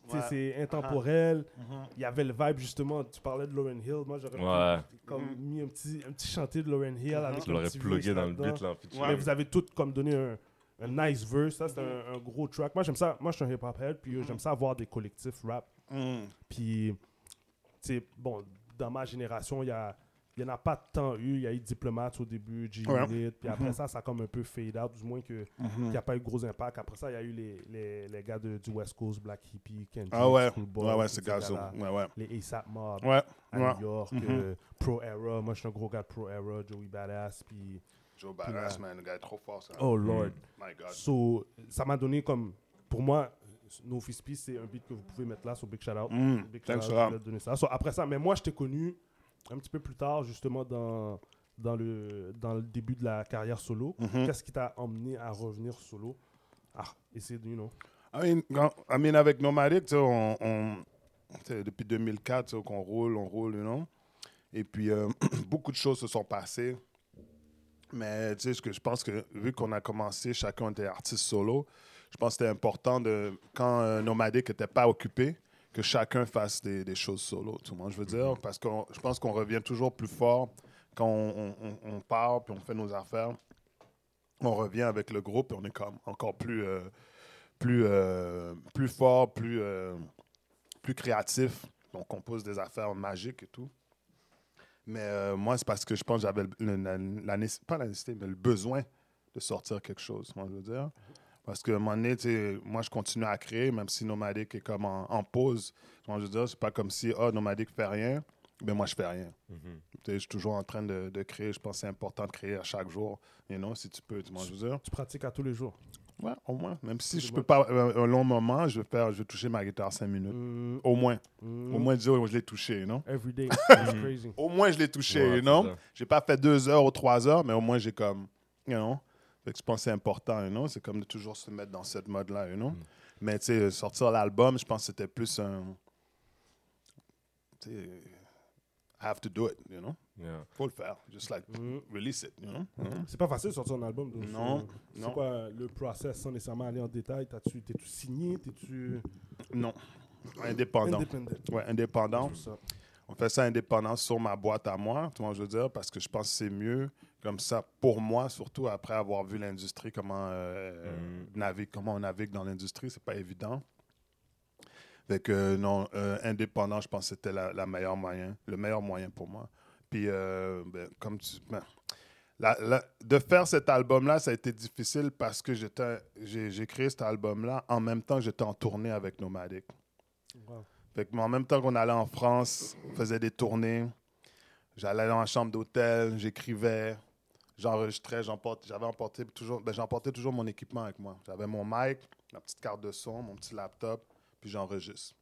Tu Ouais. C'est intemporel. Mhm. Il y avait le vibe, justement. Tu parlais de Lauren Hill. Moi, j'aurais Ouais. comme Mhm. mis un petit, un petit chantier de Lauren Hill avec Tu un l'aurais plugué dans le beat, là, en feature. Ouais. Mais vous avez tout comme donné un, un nice verse. Ça, c'est un, un gros track. Moi, j'aime ça. Moi, je suis un hip-hop head. Puis euh, j'aime ça avoir des collectifs rap. Mhm. Puis, tu sais, bon, dans ma génération, il y a. Il n'y en a pas tant eu. Il y a eu Diplomate au début, G-Unit. Ouais. Puis après Mhm. ça, ça a comme un peu fade out, du moins que Mhm. il n'y a pas eu de gros impact. Après ça, il y a eu les, les, les gars de, du West Coast, Black Hippie, Kendrick, Ah ouais, Schoolboy, ouais, ouais, ces gars-là. Ouais, ouais. Les ASAP Mob Ouais, à ouais. New York, Mhm. euh, Pro Era. Moi, je suis un gros gars de Pro Era, Joey Badass. Puis, Joe Badass, man, le gars est trop fort, ça. oh Lord. My God. So, ça m'a donné comme. Pour moi, No Fist Peace, c'est un beat que vous pouvez mettre là sur Big Shout Out. Mm, Big thanks Shout Out, donner ça. So, après ça, mais moi, je t'ai connu un petit peu plus tard, justement, dans, dans, le, dans le début de la carrière solo. Mhm. Qu'est-ce qui t'a emmené à revenir solo? Ah, essayer de, you know. I mean, quand- I mean, avec Nomadic, tu sais, on, on- depuis 2004 tu sais, qu'on roule, on roule, you know. Et puis, euh, *clears throat* beaucoup de choses se sont passées. Mais tu sais, ce que je pense que vu qu'on a commencé, chacun était artiste solo, je pense que c'était important de, quand euh, Nomadic n'était pas occupé, que chacun fasse des, des choses solo. Tu vois, je veux dire, parce que je pense qu'on revient toujours plus fort quand on, on- on- on part puis on fait nos affaires. On revient avec le groupe et on est comme encore plus. euh, plus, euh, plus fort, plus, euh, plus créatif. On compose des affaires magiques et tout. Mais moi, c'est parce que je pense que j'avais le- la, la nécess- pas la nécessité, mais le besoin de sortir quelque chose, moi, je veux dire. Parce qu'à un moment donné, tu sais, moi, je continue à créer, même si Nomadic est comme en, en pause. Moi, je veux dire, c'est pas comme si, oh, Nomadic fait rien, mais moi, je fais rien. Tu sais, je suis toujours en train de, de créer. Je pense que c'est important de créer à chaque jour. You know, si tu peux, tu vois, je veux dire. Tu pratiques à tous les jours? Ouais, au moins. Même si C'est je bon. peux pas euh, un long moment, je vais faire, je vais toucher ma guitare cinq minutes. Mm, Au moins. mm, Au moins dire, oh, je l'ai touché, non? Every day. *laughs* Crazy. Au moins, je l'ai touché, Ouais, you know? c'est ça. J'ai pas fait deux heures ou trois heures, mais au moins, j'ai comme, you know? Fait que je pense que c'est important, you know? C'est comme de toujours se mettre dans cette mode-là, you know? Mm. Mais, sortir l'album, je pense que c'était plus un... I have to do it, you know? Yeah. Faut le faire. Just like, Mm. release it, you know? Mhm. C'est pas facile de sortir un album. donc Non, c'est- non. C'est quoi le process sans nécessairement aller en détail? T'as-tu- T'es-tu signé? T'es-tu Non. Indépendant. independent Ouais, indépendant. On fait ça indépendant sur ma boîte à moi, tu vois, je veux dire, parce que je pense que c'est mieux comme ça pour moi, surtout après avoir vu l'industrie, comment, euh, Mm. navigue, comment on navigue dans l'industrie, c'est pas évident. Fait que non, euh, indépendant, je pense que c'était la, la meilleure moyen, le meilleur moyen pour moi. Puis, euh, ben, comme tu. ben, la- la- de faire cet album-là, ça a été difficile parce que j'ai, j'ai créé cet album-là en même temps que j'étais en tournée avec Nomadic. Wow. Fait que, mais en même temps qu'on allait en France, on faisait des tournées. J'allais dans la chambre d'hôtel, j'écrivais, j'enregistrais, j'avais emporté toujours, ben, j'emportais toujours mon équipement avec moi. J'avais mon mic, ma petite carte de son, mon petit laptop, puis j'enregistre.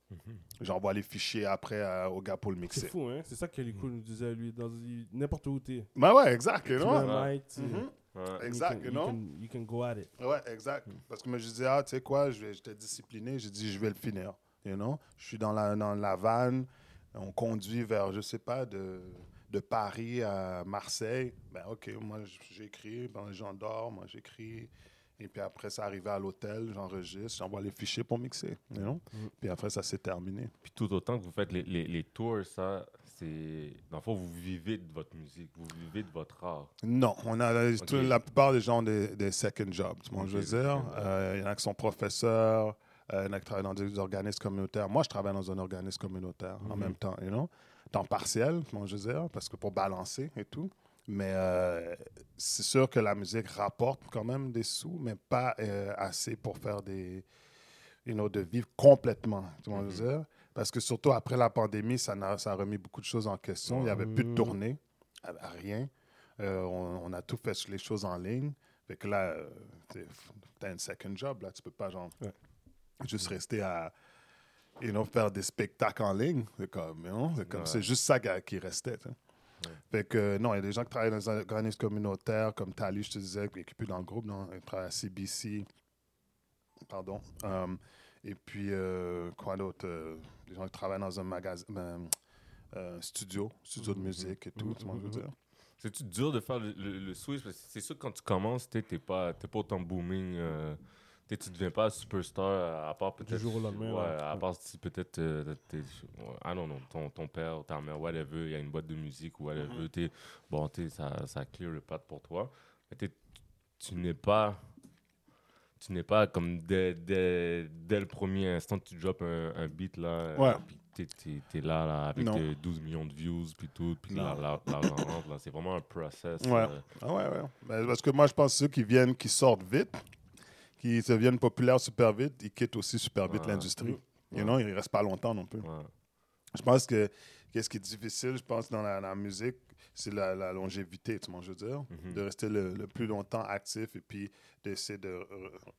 J'envoie les fichiers après euh, au gars pour le C'est mixer. fou, hein? C'est ça que Kelly Cool nous disait, lui. dans N'importe où t'es. Ben ouais, exact, un mic, tu- Mhm. Ouais. you Exact, can- you know? can- You can go at it. Ouais, exact. Parce que moi, je disais, ah, tu sais quoi, je vais- j'étais discipliné. J'ai dit, je vais le finir. You know? Je suis dans la, dans la vanne. On conduit vers, je sais pas, de, de Paris à Marseille. Ben, OK, moi, j'écris. Ben, les gens dorment, moi, j'écris. Et puis après, ça arrivait à l'hôtel, j'enregistre, j'envoie les fichiers pour mixer. You know? Mhm. Puis après, ça s'est terminé. Puis tout autant que vous faites les, les, les tours, ça, c'est. Dans le fond, vous vivez de votre musique, vous vivez de votre art. Non, on a tout- la plupart des gens ont des, des second jobs. tu vois, Ok, je veux dire? Euh, il y en a qui sont professeurs, il y en a qui travaillent dans des organismes communautaires. Moi, je travaille dans un organisme communautaire en Mhm. même temps, you know? temps partiel, tu vois, je veux dire, parce que pour balancer et tout. Mais euh, c'est sûr que la musique rapporte quand même des sous, mais pas euh, assez pour faire des, you know, de vivre complètement, tu vois, je veux dire. Parce que surtout après la pandémie, ça, a remis beaucoup de choses en question. Il n'y avait plus de Mhm. tournées, à- à rien. Euh, on, on a tout fait les choses en ligne. Fait que là, tu as un second job. Là, tu peux pas genre, Ouais. Juste rester à you know, faire des spectacles en ligne. C'est comme, know, c'est comme- Ouais. c'est juste ça qui, restait. Ouais. Fait que non, il y a des gens qui travaillent dans des organismes communautaires, comme Tali, je te disais, qui est plus dans le groupe, non, il travaille à CBC. Pardon. Um, et puis, euh, quoi d'autre? Euh, des gens qui travaillent dans un magasin, ben, euh, studio, studio de Mhm. musique et tout, Mhm, tu vois ce que je veux mhm. dire? C'est-tu dur de faire le, le- le switch? Parce que c'est sûr que quand tu commences, tu n'es pas, t'es pas autant booming. Euh, tu tu deviens pas superstar euh, à part peut-être. jour au lendemain, Ouais, à part si peut-être. euh, t'es- I don't know, ton, ton père, ta mère, whatever, il y a une boîte de musique ou whatever. Mm-hmm. t'es- bon, sais, ça, ça clear le path pour toi. Mais t'es- tu n'es pas. Tu n'es pas comme dès, dès, dès le premier instant tu drops un, un beat là. Ouais. puis t'es, t'es- t'es là, là avec Non. tes 12 millions de views, puis tout, puis Non. la- l'argent rentre, là. C'est vraiment un process. Ouais. euh, Ah ouais, ouais. Ben, parce que moi, je pense que ceux qui viennent, qui sortent vite, qui deviennent populaires super vite, ils quittent aussi super vite Ouais. l'industrie. Ouais. You know, ils restent pas longtemps non plus. ouais. Je pense que qu'est-ce qui est difficile, je pense, dans la, la musique, c'est la, la longévité, tu vois, je veux dire? Mhm. De rester le, le plus longtemps actif et puis d'essayer de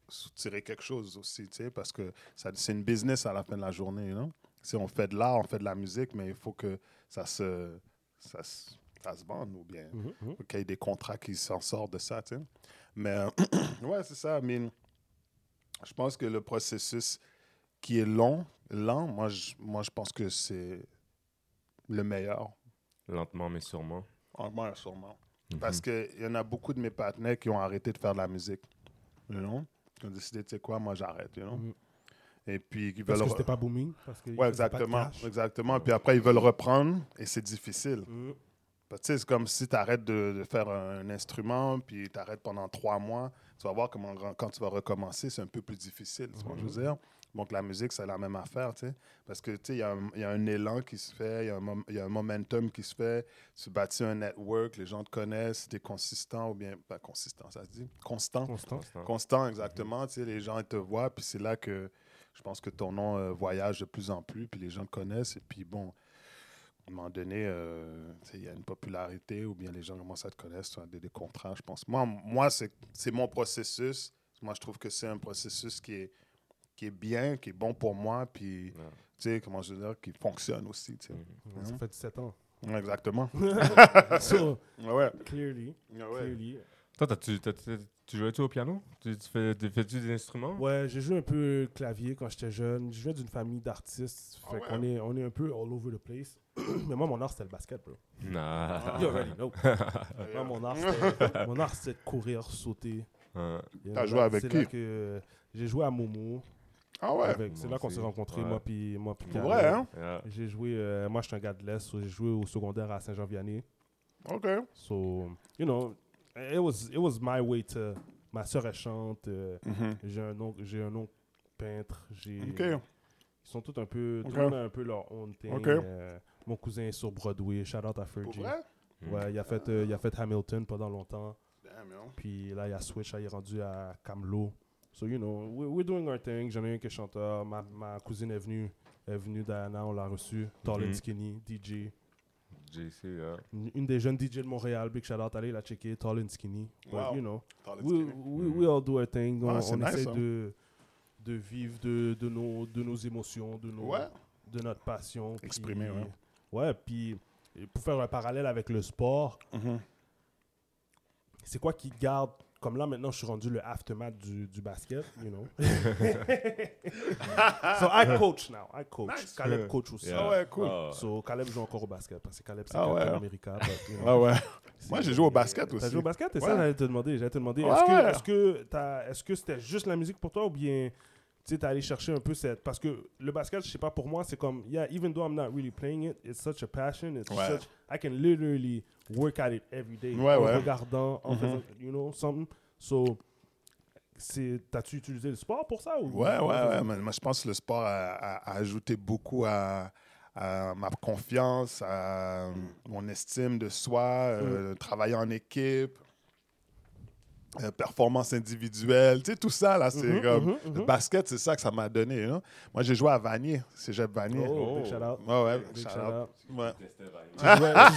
soutirer quelque chose aussi, tu sais, parce que c'est une business à la fin de la journée, you know? Si on fait de l'art, on fait de la musique, mais il faut que ça se, ça, se- ça se vende ou bien mhm. faut qu'il y ait des contrats qui s'en sortent de ça, tu sais. Mais *clears throat* ouais, c'est ça. I mean, je pense que le processus qui est long, lent, moi, je, moi, je pense que c'est le meilleur. Lentement, mais sûrement. En moi, sûrement. Mhm. Parce qu'il y en a beaucoup de mes partenaires qui ont arrêté de faire de la musique. You know? Qui ont décidé, tu sais quoi, moi, j'arrête, you know? Mhm. Et puis, qui Parce veulent... que c'était pas booming. Parce que Ouais, exactement. Exactement. Puis après, ils veulent reprendre et c'est difficile. Sais, c'est comme si tu arrêtes de, de faire un instrument, puis tu arrêtes pendant trois mois. Tu vas voir comment, quand tu vas recommencer, c'est un peu plus difficile. Tu que je veux dire? Donc, la musique, c'est la même affaire, tu sais. Parce que, tu sais, il y, a un- il y a un élan qui se fait, il y, a un mom- il y a un momentum qui se fait. Tu bâtis un network, les gens te connaissent, tu es consistant ou bien... Pas consistant, ça se dit? Constant. Constant. Constant. Constant, exactement. Tu sais, les gens ils te voient, puis c'est là que je pense que ton nom euh, voyage de plus en plus, puis les gens te connaissent. Et puis, bon, un moment donné, euh, il y a une popularité ou bien les gens commencent à te connaître, tu as des, des contrats, je pense. Moi, moi c'est c'est mon processus. Moi, je trouve que c'est un processus qui est, qui est bien, qui est bon pour moi, puis, Ouais. tu sais, comment je veux dire, qui fonctionne aussi, tu sais. Ouais, Ça fait 17 ans. Ouais, exactement. *laughs* so, *laughs* Ouais, ouais. clearly, Ouais, clearly. Toi, t'as-tu, t'as- t'as- tu jouais-tu au piano? Tu, tu fais, tu fais-tu des instruments? Ouais, j'ai joué un peu clavier quand j'étais jeune. Je viens d'une famille d'artistes. Ah Fait ouais? qu'on est, on est un peu all over the place. *coughs* Mais moi, mon art, c'était le basket, bro. Nah. You already know. *laughs* Moi, mon art, *laughs* c'était, mon art, c'était de courir, sauter. Ouais. Et T'as joué avec c'est qui? là que euh, J'ai joué à Momo. Ah ouais? Avec- C'est Moi là qu'on aussi. s'est rencontrés, Ouais. moi puis moi puis Pour Caleb. vrai, hein? Yeah. J'ai joué, euh, moi, je suis un gars de l'Est, so j'ai joué au secondaire à Saint-Jean-Vianney. OK. So, you know, it was, it was my way to. Ma soeur, elle chante. euh, Mhm. j'ai un oncle, j'ai un oncle peintre. J'ai. Ils sont tous un peu. Ok. Tout le monde a un peu leur own thing. Ok. Euh, mon cousin est sur Broadway. Shout out à Pour Fergie. vrai? Ouais, il a, fait, euh, il a fait Hamilton pendant longtemps. Damn, yo. Puis là, il a switch, là, il est rendu à Camelot. So, you know, we- we're doing our thing. J'en ai un qui est chanteur. Ma, ma cousine est venue. Est venue Diana, on l'a reçue. Tall and Mhm. Skinny, DJ. JC, yeah. Une, des jeunes DJ de Montréal, big shout out, allez la checker, Tall and Skinny. But, Wow. you know, Tall and we, skinny. we, we all do our thing. On, Ah, on nice, essaie ça. de, de vivre de, de, nos, de nos émotions, de, nos, Ouais. de notre passion. puis- Exprimer, ouais. Ouais, puis pour faire un parallèle avec le sport, Mhm. c'est quoi qui garde comme là maintenant je suis rendu le aftermath du, du basket, you know. *laughs* so I coach now, I coach. Nice. Caleb coach aussi. Yeah. Ah ouais, cool. Ah. So Caleb joue encore au basket parce que Caleb c'est Ah ouais. America. but, you know, Ah ouais. Moi, j'ai joué au basket T'as aussi. joué au basket, c'est Ouais. ça j'allais te demander. J'allais te demander. Ouais, est-ce que ouais. est-ce que t'as- est-ce que c'était juste la musique pour toi ou bien tu sais, t'es allé chercher un peu cette. Parce que le basket, je sais pas, pour moi, c'est comme, yeah, even though I'm not really playing it, it's such a passion. It's Ouais. such. I can literally work at it every day. Ouais, en ouais. regardant, en Mhm. faisant, you know, something. So, t'as-tu utilisé le sport pour ça ou? Ouais, ouais, ouais. mais Moi, je pense que le sport a, a- a ajouté beaucoup à, à ma confiance, à mon estime de soi, euh, travailler en équipe, euh, performance individuelle. Tu sais, tout ça, là, c'est Mhm, comme. mhm, Le mhm. basket, c'est ça que ça m'a donné. hein. Moi, j'ai joué à Vanier, cégep Vanier. Oh, Oh. big shout out. Ouais, ouais, Big shout shout out. out. Ouais. Tu jouais, tu jouais Ah,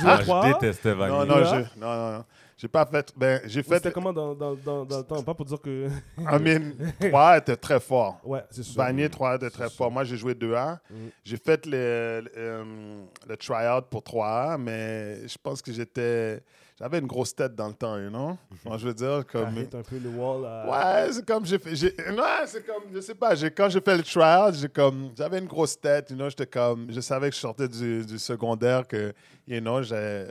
je détestais Vanille. Non, non, j'ai- non, non, non. J'ai pas fait. Ben, j'ai fait. C'était comment dans, dans, dans, dans le temps? Pas pour dire que. *laughs* I mean, 3 était très fort. Ouais, c'est sûr. Vanier 3 était très sûr. fort. Moi, j'ai joué 2A. Mm. J'ai fait le, le, euh, le try-out pour 3A, mais je pense que j'étais. J'avais une grosse tête dans le temps, you know? Moi, je veux dire, T'as comme. hit un peu le wall. à- Ouais, c'est comme j'ai fait. Ouais, c'est comme. Je sais pas, j'ai- quand j'ai fait le tryout, j'ai comme. J'avais une grosse tête, you know, j'étais comme. Je savais que je sortais du, du secondaire, que, you know, j'ai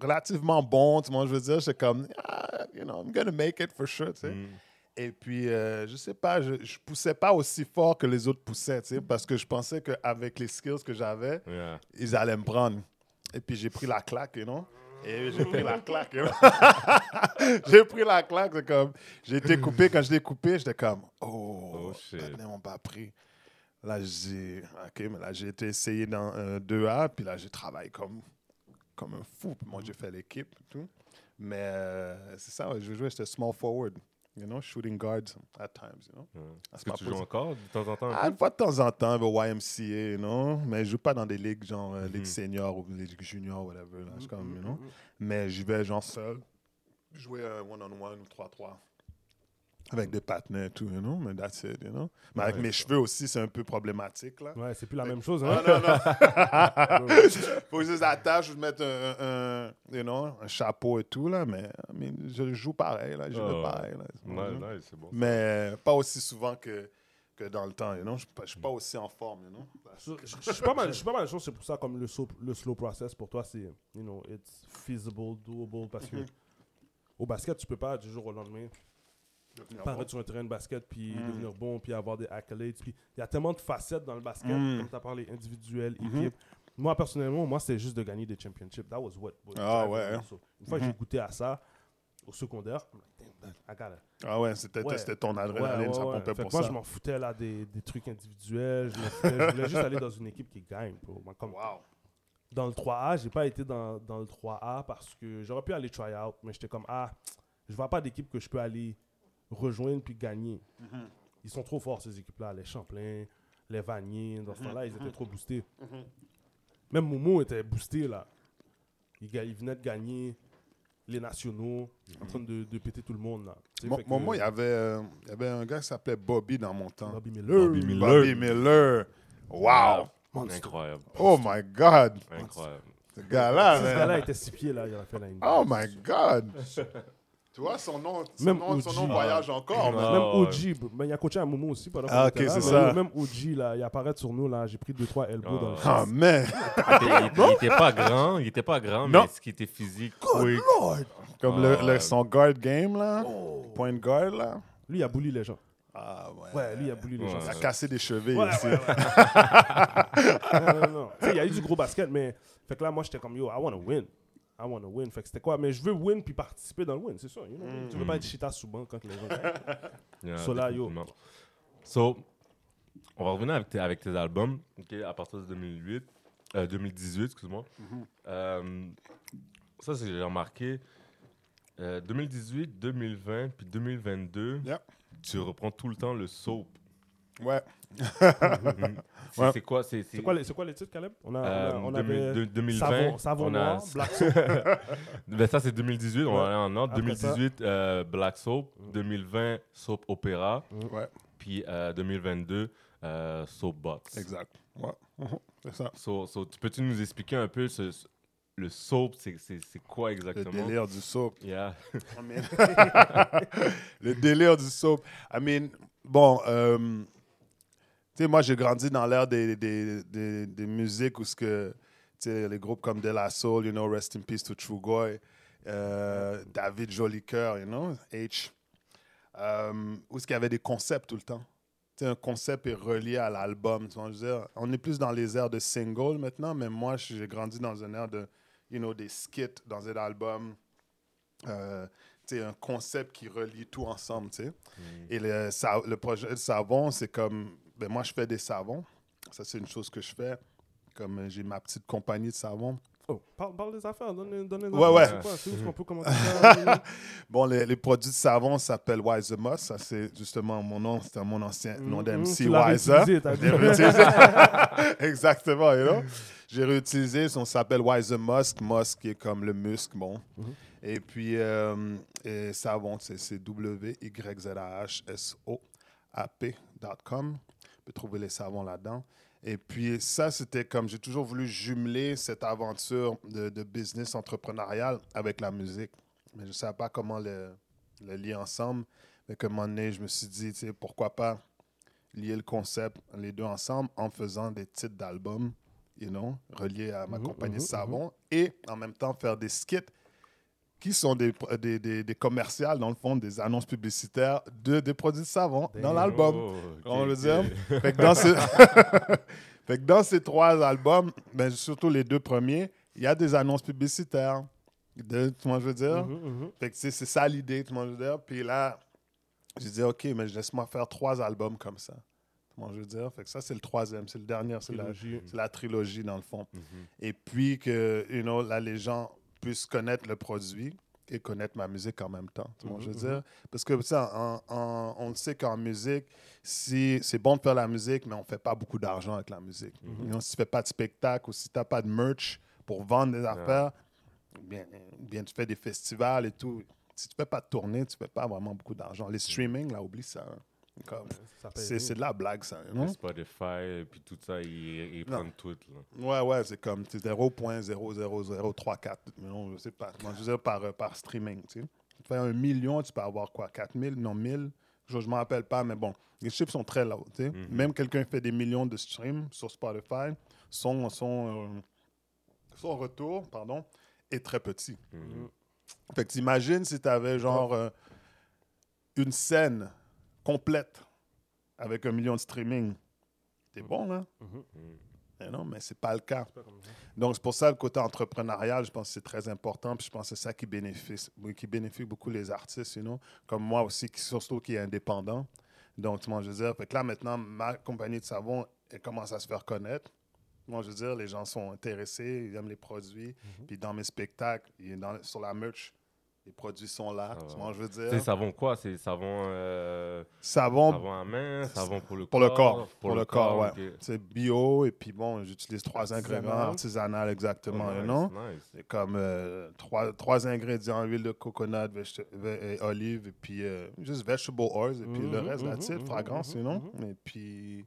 relativement bon, tu vois, je veux dire, j'étais comme. Ah, you know, I'm gonna make it for sure, tu sais. Mm. Et puis, euh, je sais pas, je, je poussais pas aussi fort que les autres poussaient, tu sais, parce que je pensais qu'avec les skills que j'avais, Yeah. ils allaient me prendre. Et puis, j'ai pris la claque, you know? Et j'ai pris la *laughs* claque, *laughs* j'ai pris la claque, c'est comme... J'ai été coupé, quand je l'ai coupé, j'étais comme, oh, Oh, shit. ils m'ont pas pris. Là, j'ai... OK, mais là, j'ai été essayé dans un 2A, puis là, j'ai travaillé comme, comme un fou. Puis moi, j'ai fait l'équipe et tout. Mais euh, c'est ça, ouais, je jouais, j'étais small forward, you know, shooting guards at times, you know? Ah, Est-ce que tu joues encore de temps en temps? Ah, une fois de temps en temps, au YMCA, non? Mais je joue pas dans des ligues genre euh, Ligue Mhm. senior ou Ligue junior, whatever. Là. Je suis comme, you know? Mais j'y vais genre seul. Jouer un one-on-one ou 3-3. Avec des partenaires et tout, you know? Mais that's it, you know? Mais avec Ouais, mes cheveux aussi, c'est un peu problématique, là. Ouais, c'est plus la même chose. Hein? non, non. *laughs* Ouais. *laughs* Faut que je les attache ou je mette un, un, you know, un chapeau et tout, là. Mais je joue pareil, là. Je ouais. pareil, là. Ouais, nice, c'est bon. Mais pas aussi souvent que, que dans le temps, you know? Je ne suis pas aussi en forme, you know? Je je suis pas mal, je suis pas mal de choses, c'est pour ça comme le, slow- le slow process pour toi c'est you know it's feasible, doable parce que Mhm. au basket tu peux pas du jour au lendemain paraître sur un terrain de basket puis Mhm. devenir bon puis avoir des accolades puis il y a tellement de facettes dans le basket Mhm. comme tu as parlé individuel, Mhm. équipe. Moi personnellement, moi c'est juste de gagner des championships. That was what. what Ah, ouais, hein. So, une fois que j'ai goûté à ça au secondaire, I gotta Ah ouais, c'était Ouais. c'était ton adrénaline, ouais, ça ouais. pompait pour moi, ça. je m'en foutais là des, des trucs individuels. Je, foutais- je voulais juste aller dans une équipe qui gagne. bro. Moi, comme Wow. dans le 3A, j'ai pas été dans, dans le 3A parce que j'aurais pu aller try out, mais j'étais comme ah, je vois pas d'équipe que je peux aller rejoindre puis gagner. Mhm. Ils sont trop forts ces équipes-là, les Champlain, les Vanier, dans ce temps-là, ils étaient trop boostés. Mhm. Même Momo était boosté là. Il, venait de gagner les nationaux, en train de, de péter tout le monde là. Mo- que- Momo, il y avait, euh, il y avait un gars qui s'appelait Bobby dans mon temps. Bobby Miller. Bobby Miller. Bobby Miller. Wow. Monster. Incroyable. Oh my God. Incroyable. Ce gars-là, Ce gars-là était six pieds là, il a fait la NBA. Oh my God. *laughs* tu vois, son nom, son, Même nom, son nom voyage encore, Ah. man. Même ouais. OG, ben, il a coaché à Momo aussi pendant Ah, ok, c'est mais ça. Même OG, là, il apparaît sur nous, là, j'ai pris 2-3 elbows dans le Ah. Ah, chest. man. Il était, il était pas grand, il était pas grand, Non. mais ce qui était physique, quick. Comme le, Ah, le- son guard game, là. Point guard, là. Lui, il a bully les gens. Ah, ouais. Ouais, lui, il a bully les Ouais. gens. Il a cassé des chevilles Ouais, ici. ouais, ouais. *laughs* non, non, non. Tu sais, il y a eu du gros basket, mais fait que là, moi, j'étais comme, yo, I want to win. I want to win. Fait que c'était quoi? Mais je veux win puis participer dans le win, c'est ça. you know? Tu veux pas être chita souvent quand les gens gagnent. *laughs* Yeah, So là, yo. So, on va revenir avec tes, avec tes albums, ok, à partir de 2008, euh, 2018, excuse-moi. Mhm. Euh, ça, c'est j'ai remarqué. euh, 2018, 2020, puis 2022, Yeah. tu reprends tout le temps le soap. Ouais. *laughs* C'est Ouais. c'est quoi C'est C'est quoi, quoi les titres, Caleb? On, a, euh, on, a- on 2000 avait de- 2020, Savon, savon on a- Noir, *laughs* Black Soap. *laughs* Ben, ça, c'est 2018, on Ouais. va aller en ordre. Après 2018, euh, Black Soap. Mm. 2020, Soap Opéra. Ouais, Puis euh, 2022, euh, Soap Box. exact. Ouais. C'est ça. So, so, tu peux-tu nous expliquer un peu ce, ce- le soap, c'est, quoi Le exactement? délire du soap. Yeah. I mean, le délire du soap. I mean, bon, euh, sais, moi, j'ai grandi dans l'ère des, des, des, des musiques où ce que, tu sais, les groupes comme De La Soul, you know, Rest in Peace to True Goy, euh, David Jolicoeur, you know, H, euh, où ce qu'il y avait des concepts tout le temps. Tu sais, un concept est relié à l'album. tu vois, je veux dire, on est plus dans les airs de single maintenant, mais moi, j'ai grandi dans un air de, you know, des skits dans un album. Euh, un concept qui relie tout ensemble, tu sais. Et le, sa- le projet de savon, c'est comme, ben moi, je fais des savons. Ça, c'est une chose que je fais. Comme euh, j'ai ma petite compagnie de savon. Oh, parle, parle des affaires, donne, donne les Ouais, affaires, ouais. Qu'on peut commenter ça? *laughs* Bon, les, les produits de savon s'appellent Wiser Moss. Ça, c'est justement mon nom. C'était mon ancien nom Mhm, d'MC, tu l'as Wiser. *laughs* *laughs* Exactement, you know? J'ai réutilisé. On s'appelle Wiser Musk. Musk qui est comme le musc, bon. Mhm. Et puis, euh, et savon, c'est c'est W-Y-Z-A-H-S-O-A-P.com. Peux trouver les savons là-dedans. Et puis, ça, c'était comme j'ai toujours voulu jumeler cette aventure de, de business entrepreneurial avec la musique. Mais je ne savais pas comment le, le lier ensemble. Mais à un moment donné, je me suis dit, tu sais, pourquoi pas lier le concept, les deux ensemble, en faisant des titres d'albums, you know, reliés à ma Mhm, compagnie mhm, de savon, et en même temps faire des skits qui sont des, des, des, des commerciales, dans le fond, des annonces publicitaires de, des produits de savon dans l'album. Oh, ok, On veut ok. dire. Fait que dans, ce- *laughs* fait que dans ces trois albums, ben, surtout les deux premiers, il y a des annonces publicitaires. De, tu vois, je veux dire? Mhm, mhm. Fait que c'est ça l'idée, tu vois, je veux dire? Puis là, j'ai dit, OK, mais laisse-moi faire trois albums comme ça. Tu vois, je veux dire? Fait que ça, c'est le troisième, c'est le dernier, c'est la, Trilogie. c'est la trilogie, dans le fond. Et puis que, you know, là, les gens puissent connaître le produit et connaître ma musique en même temps. Tu vois, je veux Mhm, dire? Parce que, en- en- on le sait qu'en musique, si, c'est bon de faire la musique, mais on ne fait pas beaucoup d'argent avec la musique. Mhm. Si tu ne fais pas de spectacle ou si tu n'as pas de merch pour vendre des affaires, bien, bien, tu fais des festivals et tout. Si tu ne fais pas de tournée, tu ne fais pas vraiment beaucoup d'argent. Les streaming, là, oublie ça. hein. C'est, de la blague, ça. know? Spotify, et puis tout ça, ils, ils prennent tout. Là. Ouais, ouais, c'est comme c'est 0.00034, non, je sais pas. Comment je veux dire, par, euh, par streaming, tu sais. Tu fais un million, tu peux avoir quoi, 4000, non 1000, je ne me rappelle pas, mais bon, les chiffres sont très low, tu sais. Mhm. Même quelqu'un fait des millions de streams sur Spotify, son, son, euh, son retour, pardon, est très petit. Mhm. Fait que t'imagines si tu avais genre euh, une scène complète avec un million de streaming. T'es bon, là? Mhm. Mais non, mais c'est pas le cas. Pas. Donc, c'est pour ça le côté entrepreneurial, je pense que c'est très important. Puis je pense que c'est ça qui bénéficie, qui bénéficie beaucoup les artistes, you know, comme moi aussi, qui, surtout qui est indépendant. Donc, moi, je veux dire, fait que là, maintenant, ma compagnie de savon, elle commence à se faire connaître. Moi, je veux dire, les gens sont intéressés, ils aiment les produits. Puis dans mes spectacles, et dans- sur la merch, les produits sont là. Ah, Tu ouais. vois, je veux C'est dire, savon quoi? C'est savon, euh, savon savon à main, savon pour le pour corps le corps. Pour, le corps, ouais. ok. C'est bio, et puis bon, j'utilise trois ingrédients artisanaux exactement, Oh, you nice, know? nice. C'est comme euh, trois, trois ingrédients, huile de coconut, et olive, et puis euh, juste vegetable oils, et puis le Mhm, reste, it, mhm, fragrance, you know? mhm. Et puis...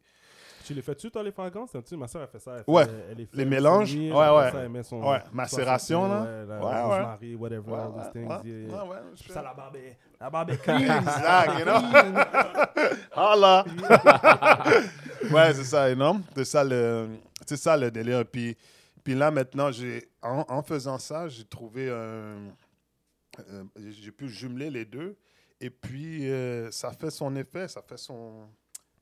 Tu les fais-tu, toi, les fragrances? Tu ma soeur, elle fait ça. Elle fait- Ouais. elle les fait Les au mélanges? Ouais, ouais. ça, elle met son- Ouais, macération, là? Ouais, la Ouais, whatever, Ouais, all ouais, these things. ouais, yeah, yeah. ouais, ouais, je fais- Ça, la barbe la barbe est. *laughs* Exact, you know? *laughs* Holla! *laughs* ouais, c'est ça, know? C'est ça le, c'est ça le délire. Puis, puis là, maintenant, j'ai, en, en faisant ça, j'ai trouvé un... euh, j'ai pu jumeler les deux. Et puis, euh, ça fait son effet, ça fait son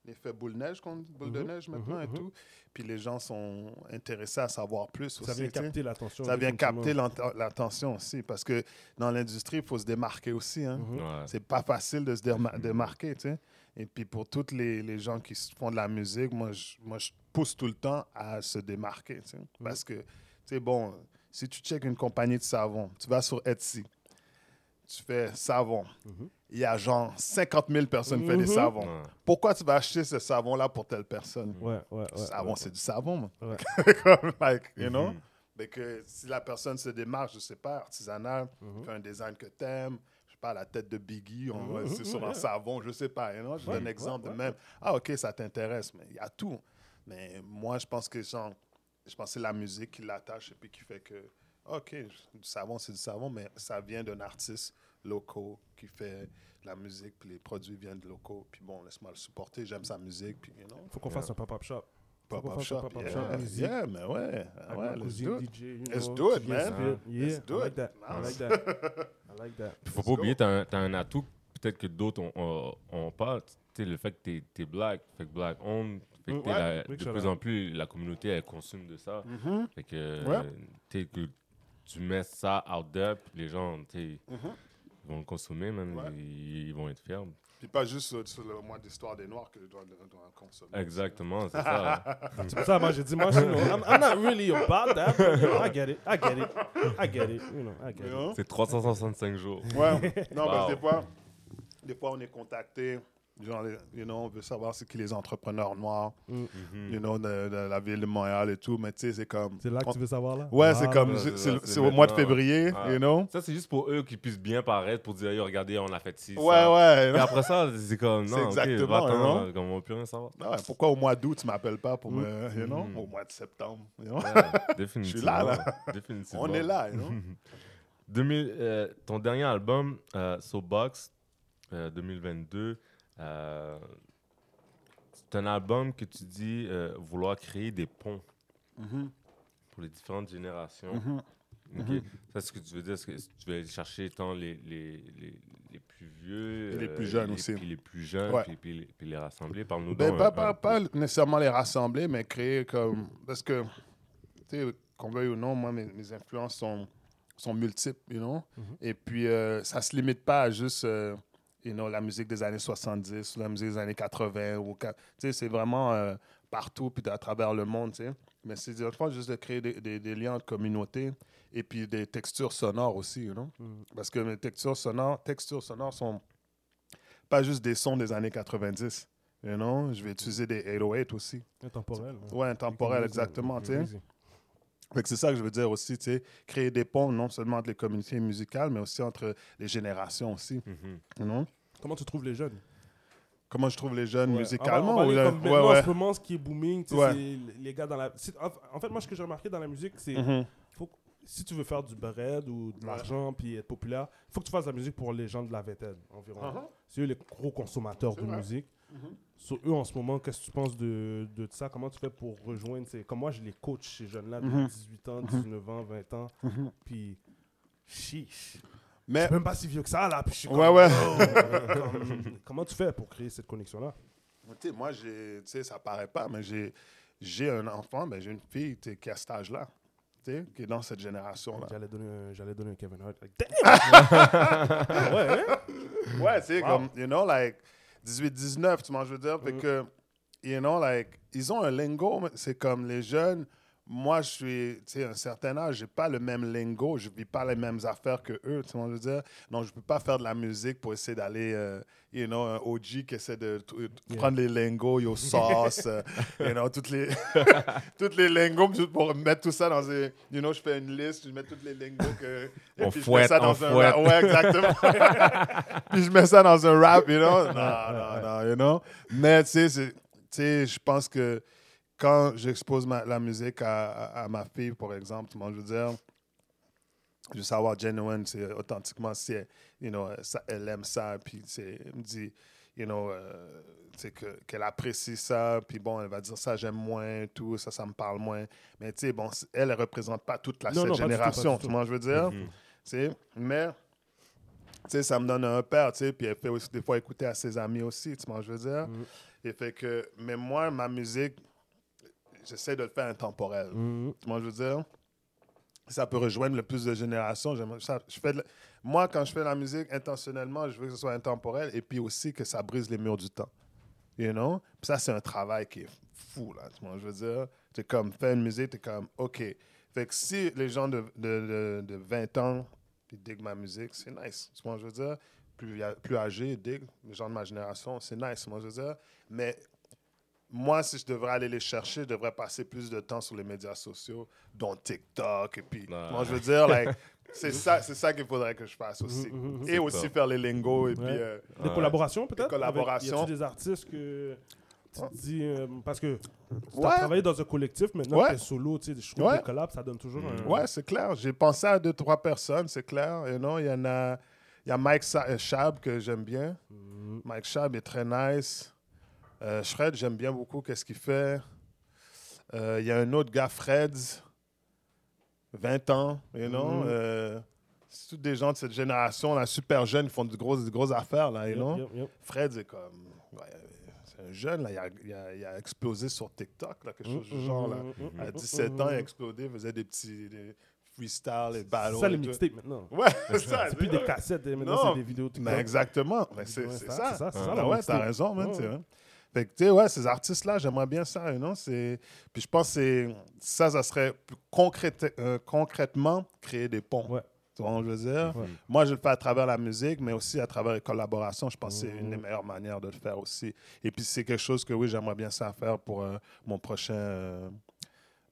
effet boule, neige, qu'on dit, boule de Mhm, neige maintenant mhm, et mhm. tout. Puis les gens sont intéressés à savoir plus Ça aussi. vient capter l'attention. Ça vient capter l'attention aussi. Parce que dans l'industrie, il faut se démarquer aussi. Hein? Mhm. Ouais. C'est pas facile de se déma- démarquer, tu sais. Et puis pour tous les, les gens qui font de la musique, moi je, moi, je pousse tout le temps à se démarquer, tu sais. Parce que, tu sais, bon, si tu checkes une compagnie de savon, tu vas sur Etsy, tu fais savon. Mhm. Il y a genre 50 000 personnes qui font des Mhm. savons. Ouais. Pourquoi tu vas acheter ce savon-là pour telle personne? Ouais, ouais, ouais. savon, ouais, c'est du savon. *laughs* Comme, like, you know? Mhm. Mais que si la personne se démarque, je sais pas, artisanal, Mhm. fait un design que t'aimes, je sais pas, la tête de Biggie, on c'est sur un ouais. savon, je sais pas, you know? je Ouais, donne un exemple ouais, de même. Ah, ok, ça t'intéresse, mais il y a tout. Mais moi, je pense que genre, je pense que c'est la musique qui l'attache et puis qui fait que, ok, du savon, c'est du savon, mais ça vient d'un artiste local qui fait de la musique, puis les produits viennent de locaux, puis bon, laisse-moi le supporter, j'aime sa musique, puis, you know, Faut qu'on fasse un pop-up shop. Pop-up shop, pop-up yeah, shop musique. yeah, mais ouais, Avec ouais, let's do it. DJ, you Let's know, do it, man. Yeah, Let's do I like it. that. I like that. I like that. Puis faut Let's pas oublier, t'as un, t'as un atout, peut-être que d'autres ont, ont, ont pas. Tu sais, le fait que t'es es black, fait que black owned, fait que Mm, ouais, la- de plus en plus, la communauté, elle consomme de ça. Mhm. Fait que, Ouais. Euh, que tu mets ça out there, puis les gens, Mhm. ils vont le consommer, man, Ouais. ils, ils vont être fiers. Puis pas juste sur, sur le mois d'histoire des Noirs que je dois, dois consommer. Exactement, c'est ça. *laughs* C'est pour ça, moi, j'ai dit, moi, you know, I'm, I'm not really about that. but, you know, I get it. I get it. I get it. You know, I get You it. know? C'est 365 jours. Ouais. *laughs* Non, parce Wow. que des fois, des fois, on est contacté. Genre, les- you know, on veut savoir c'est qui les entrepreneurs noirs, Mhm. you know, de, de la ville de Montréal et tout. Mais tu sais, c'est comme. C'est là que on- tu veux savoir, là? Ouais, Ah, c'est comme. c'est- au mois de février, ouais. you know? Ça, c'est juste pour eux qu'ils puissent bien paraître, pour dire, regardez, on a fait ci. Ouais, ça. ouais. Et après ça, c'est comme, C'est non, exactement, comme on peut plus rien savoir. Ah ouais, pourquoi au mois d'août, tu m'appelles pas pour me. You know? Mhm. Au mois de septembre. you know? Ouais, définitivement. *laughs* Je suis là, là. Définitivement. On est là, you know? *laughs* 2000, euh, ton dernier album, euh, Soapbox, euh, 2022, euh, c'est un album que tu dis euh, vouloir créer des ponts Mhm. pour les différentes générations. Mhm. Ok. Mhm. Ça, ce que tu veux dire, c'est que tu vas aller chercher tant les, les, les, les plus vieux, Et les euh, plus jeunes aussi. Puis les plus jeunes, Ouais. puis, puis les, puis les rassembler. Parle-nous Ben, pas, un- pas, un- pas nécessairement les rassembler, mais créer comme. Parce que, tu sais, qu'on veuille ou non, moi, mes, mes influences sont, sont multiples, you know? Et puis, euh, ça se limite pas à juste, euh, you know, la musique des années 70 ou la musique des années 80. Ou, qua- tu sais, c'est vraiment euh, partout, puis à travers le monde, tu sais. Mais c'est juste de créer des, des- des liens de communauté et puis des textures sonores aussi, you know? Mhm. Parce que mes textures sonores, textures sonores sont pas juste des sons des années 90. You know? Je vais utiliser des 808 aussi. Intemporel. Ouais, intemporel, exactement. tu sais. Fait que c'est ça que je veux dire aussi, tu sais, créer des ponts non seulement entre les communautés musicales, mais aussi entre les générations aussi. Mhm. you know? Comment tu trouves les jeunes? Comment je trouve les jeunes Ouais. musicalement va, on va ou ouais, ouais. En ce moment, ce qui est booming, c'est les gars dans la. c'est- En fait, moi, ce que j'ai remarqué dans la musique, c'est Mhm. faut que- si tu veux faire du bread ou de l'argent puis être populaire, il faut que tu fasses de la musique pour les gens de la vingtaine environ. Uh-huh. C'est eux les gros consommateurs C'est de vrai. musique. Mhm. Sur eux, en ce moment, qu'est-ce que tu penses de, de ça? Comment tu fais pour rejoindre ces... Comme moi, je les coach, ces jeunes-là, de Mhm. 18 ans, 19 ans, 20 ans. Mhm. Puis, chiche. Je Mais suis même pas si vieux que ça, là. Puis je suis Ouais, comme, ouais. oh, euh, *laughs* comme- comment tu fais pour créer cette connexion-là? Moi, j'ai, tu sais, ça paraît pas, mais j'ai, j'ai un enfant, ben, j'ai une fille qui a cet âge-là, tu sais, qui est dans cette génération-là. J'allais donner, un- j'allais donner un Kevin Hart. Like, *laughs* damn! *laughs* ouais, hein? Ouais, tu sais, Wow. comme, you know, like, 18-19, tu je veux dire? Fait Mhm. que, you know, like, ils ont un lingo, c'est comme les jeunes. Moi, je suis, tu sais, un certain âge, j'ai pas le même lingo, je vis pas les mêmes affaires que eux, tu vois, je veux dire? Donc, je peux pas faire de la musique pour essayer d'aller, euh, you know, un OG qui essaie de Yeah. prendre les lingos, yo *laughs* sauce, euh, you know, toutes les, *laughs* *laughs* toutes les lingos, juste pour mettre tout ça dans un, you know, je fais une liste, je mets toutes les lingos que, et On puis je mets ça on dans un rap. Ouais, exactement. puis je mets ça dans un rap, you know? Non, non, non, you know? Mais sais, tu sais, je pense que quand j'expose la musique à, à- à ma fille, par exemple, je veux dire, je veux savoir genuine, c'est authentiquement si elle, you know, ça- elle aime ça, puis elle me dit, you know, euh, que- qu'elle apprécie ça, puis bon, elle va dire ça, j'aime moins, tout, ça, ça me parle moins. Mais tu sais, bon, elle, elle représente pas toute la Non, cette non, tout, génération, tu tout. vois, je veux dire? Tu sais, mais, tu sais, ça me donne un père, tu sais, puis elle fait aussi des fois écouter à ses amis aussi, tu vois, je veux dire? Mhm. Et fait que, mais moi, ma musique, j'essaie de le faire intemporel, tu vois, je veux dire? Ça peut rejoindre le plus de générations. Ça- je fais de moi, quand je fais la musique intentionnellement, je veux que ce soit intemporel et puis aussi que ça brise les murs du temps. You know? Puis ça, c'est un travail qui est fou, là. Tu vois, je veux dire, tu comme, faire une musique, tu es comme, OK. Fait que si les gens de, de, de, de 20 ans, ils diguent ma musique, c'est nice. Tu vois, je veux dire, plus, plus âgés, ils diguent, les gens de ma génération, c'est nice. Moi, je veux dire, mais moi, si je devrais aller les chercher, je devrais passer plus de temps sur les médias sociaux, dont TikTok. Et puis, Ah. moi, je veux dire, like, *laughs* c'est ça, c'est ça qu'il faudrait que je fasse aussi. Mhm, mhm, mhm. Et aussi faire les lingos. Et Ouais. puis, euh, Des Ouais. collaborations peut-être? Des collaborations. Avec- Y a des artistes que tu te dis. euh, parce que tu Ouais. as travaillé dans un collectif, maintenant Ouais. tu es solo, tu sais, je trouve Ouais. que les collabs, ça donne toujours un. ouais, c'est clair. J'ai pensé à deux, trois personnes, c'est clair. You know, il y en a. Il y a Mike Sa- euh, Shab que j'aime bien. Mhm. Mike Shab est très nice. Euh, Shred, j'aime bien beaucoup qu'est-ce qu'il fait. Euh, Il y a un autre gars, Freds, 20 ans, you know. Mhm. euh, c'est tous des gens de cette génération, là, super jeunes, ils font de grosses, grosses affaires, là, you know. yep, yep. Fred, c'est comme. ouais, c'est un jeune, là, il a, il a- il a explosé sur TikTok, là, quelque chose du Mhm, genre, là. mhm, mhm, À mhm, 17 ans, il a explosé, il faisait des petits des freestyles, des battles. C'est ça les et tout. mixtapes maintenant. Ouais, *laughs* c'est ça. C'est plus des cassettes, maintenant c'est des vidéos. Ben, exactement. Ben, c'est Ouais, ça, c'est ça, c'est Ah, ça, ouais, t'as raison, man, Ouais. Fait que, tu sais, ouais, ces artistes-là, j'aimerais bien ça, you know, c'est... Puis je pense que c'est- ça, ça serait plus concrète- euh, concrètement créer des ponts. Ouais. Tu vois ce que je veux dire? Ouais. Moi, je le fais à travers la musique, mais aussi à travers les collaborations. Je pense que c'est une des Mhm. meilleures manières de le faire aussi. Et puis, c'est quelque chose que, oui, j'aimerais bien ça faire pour euh, mon prochain... euh,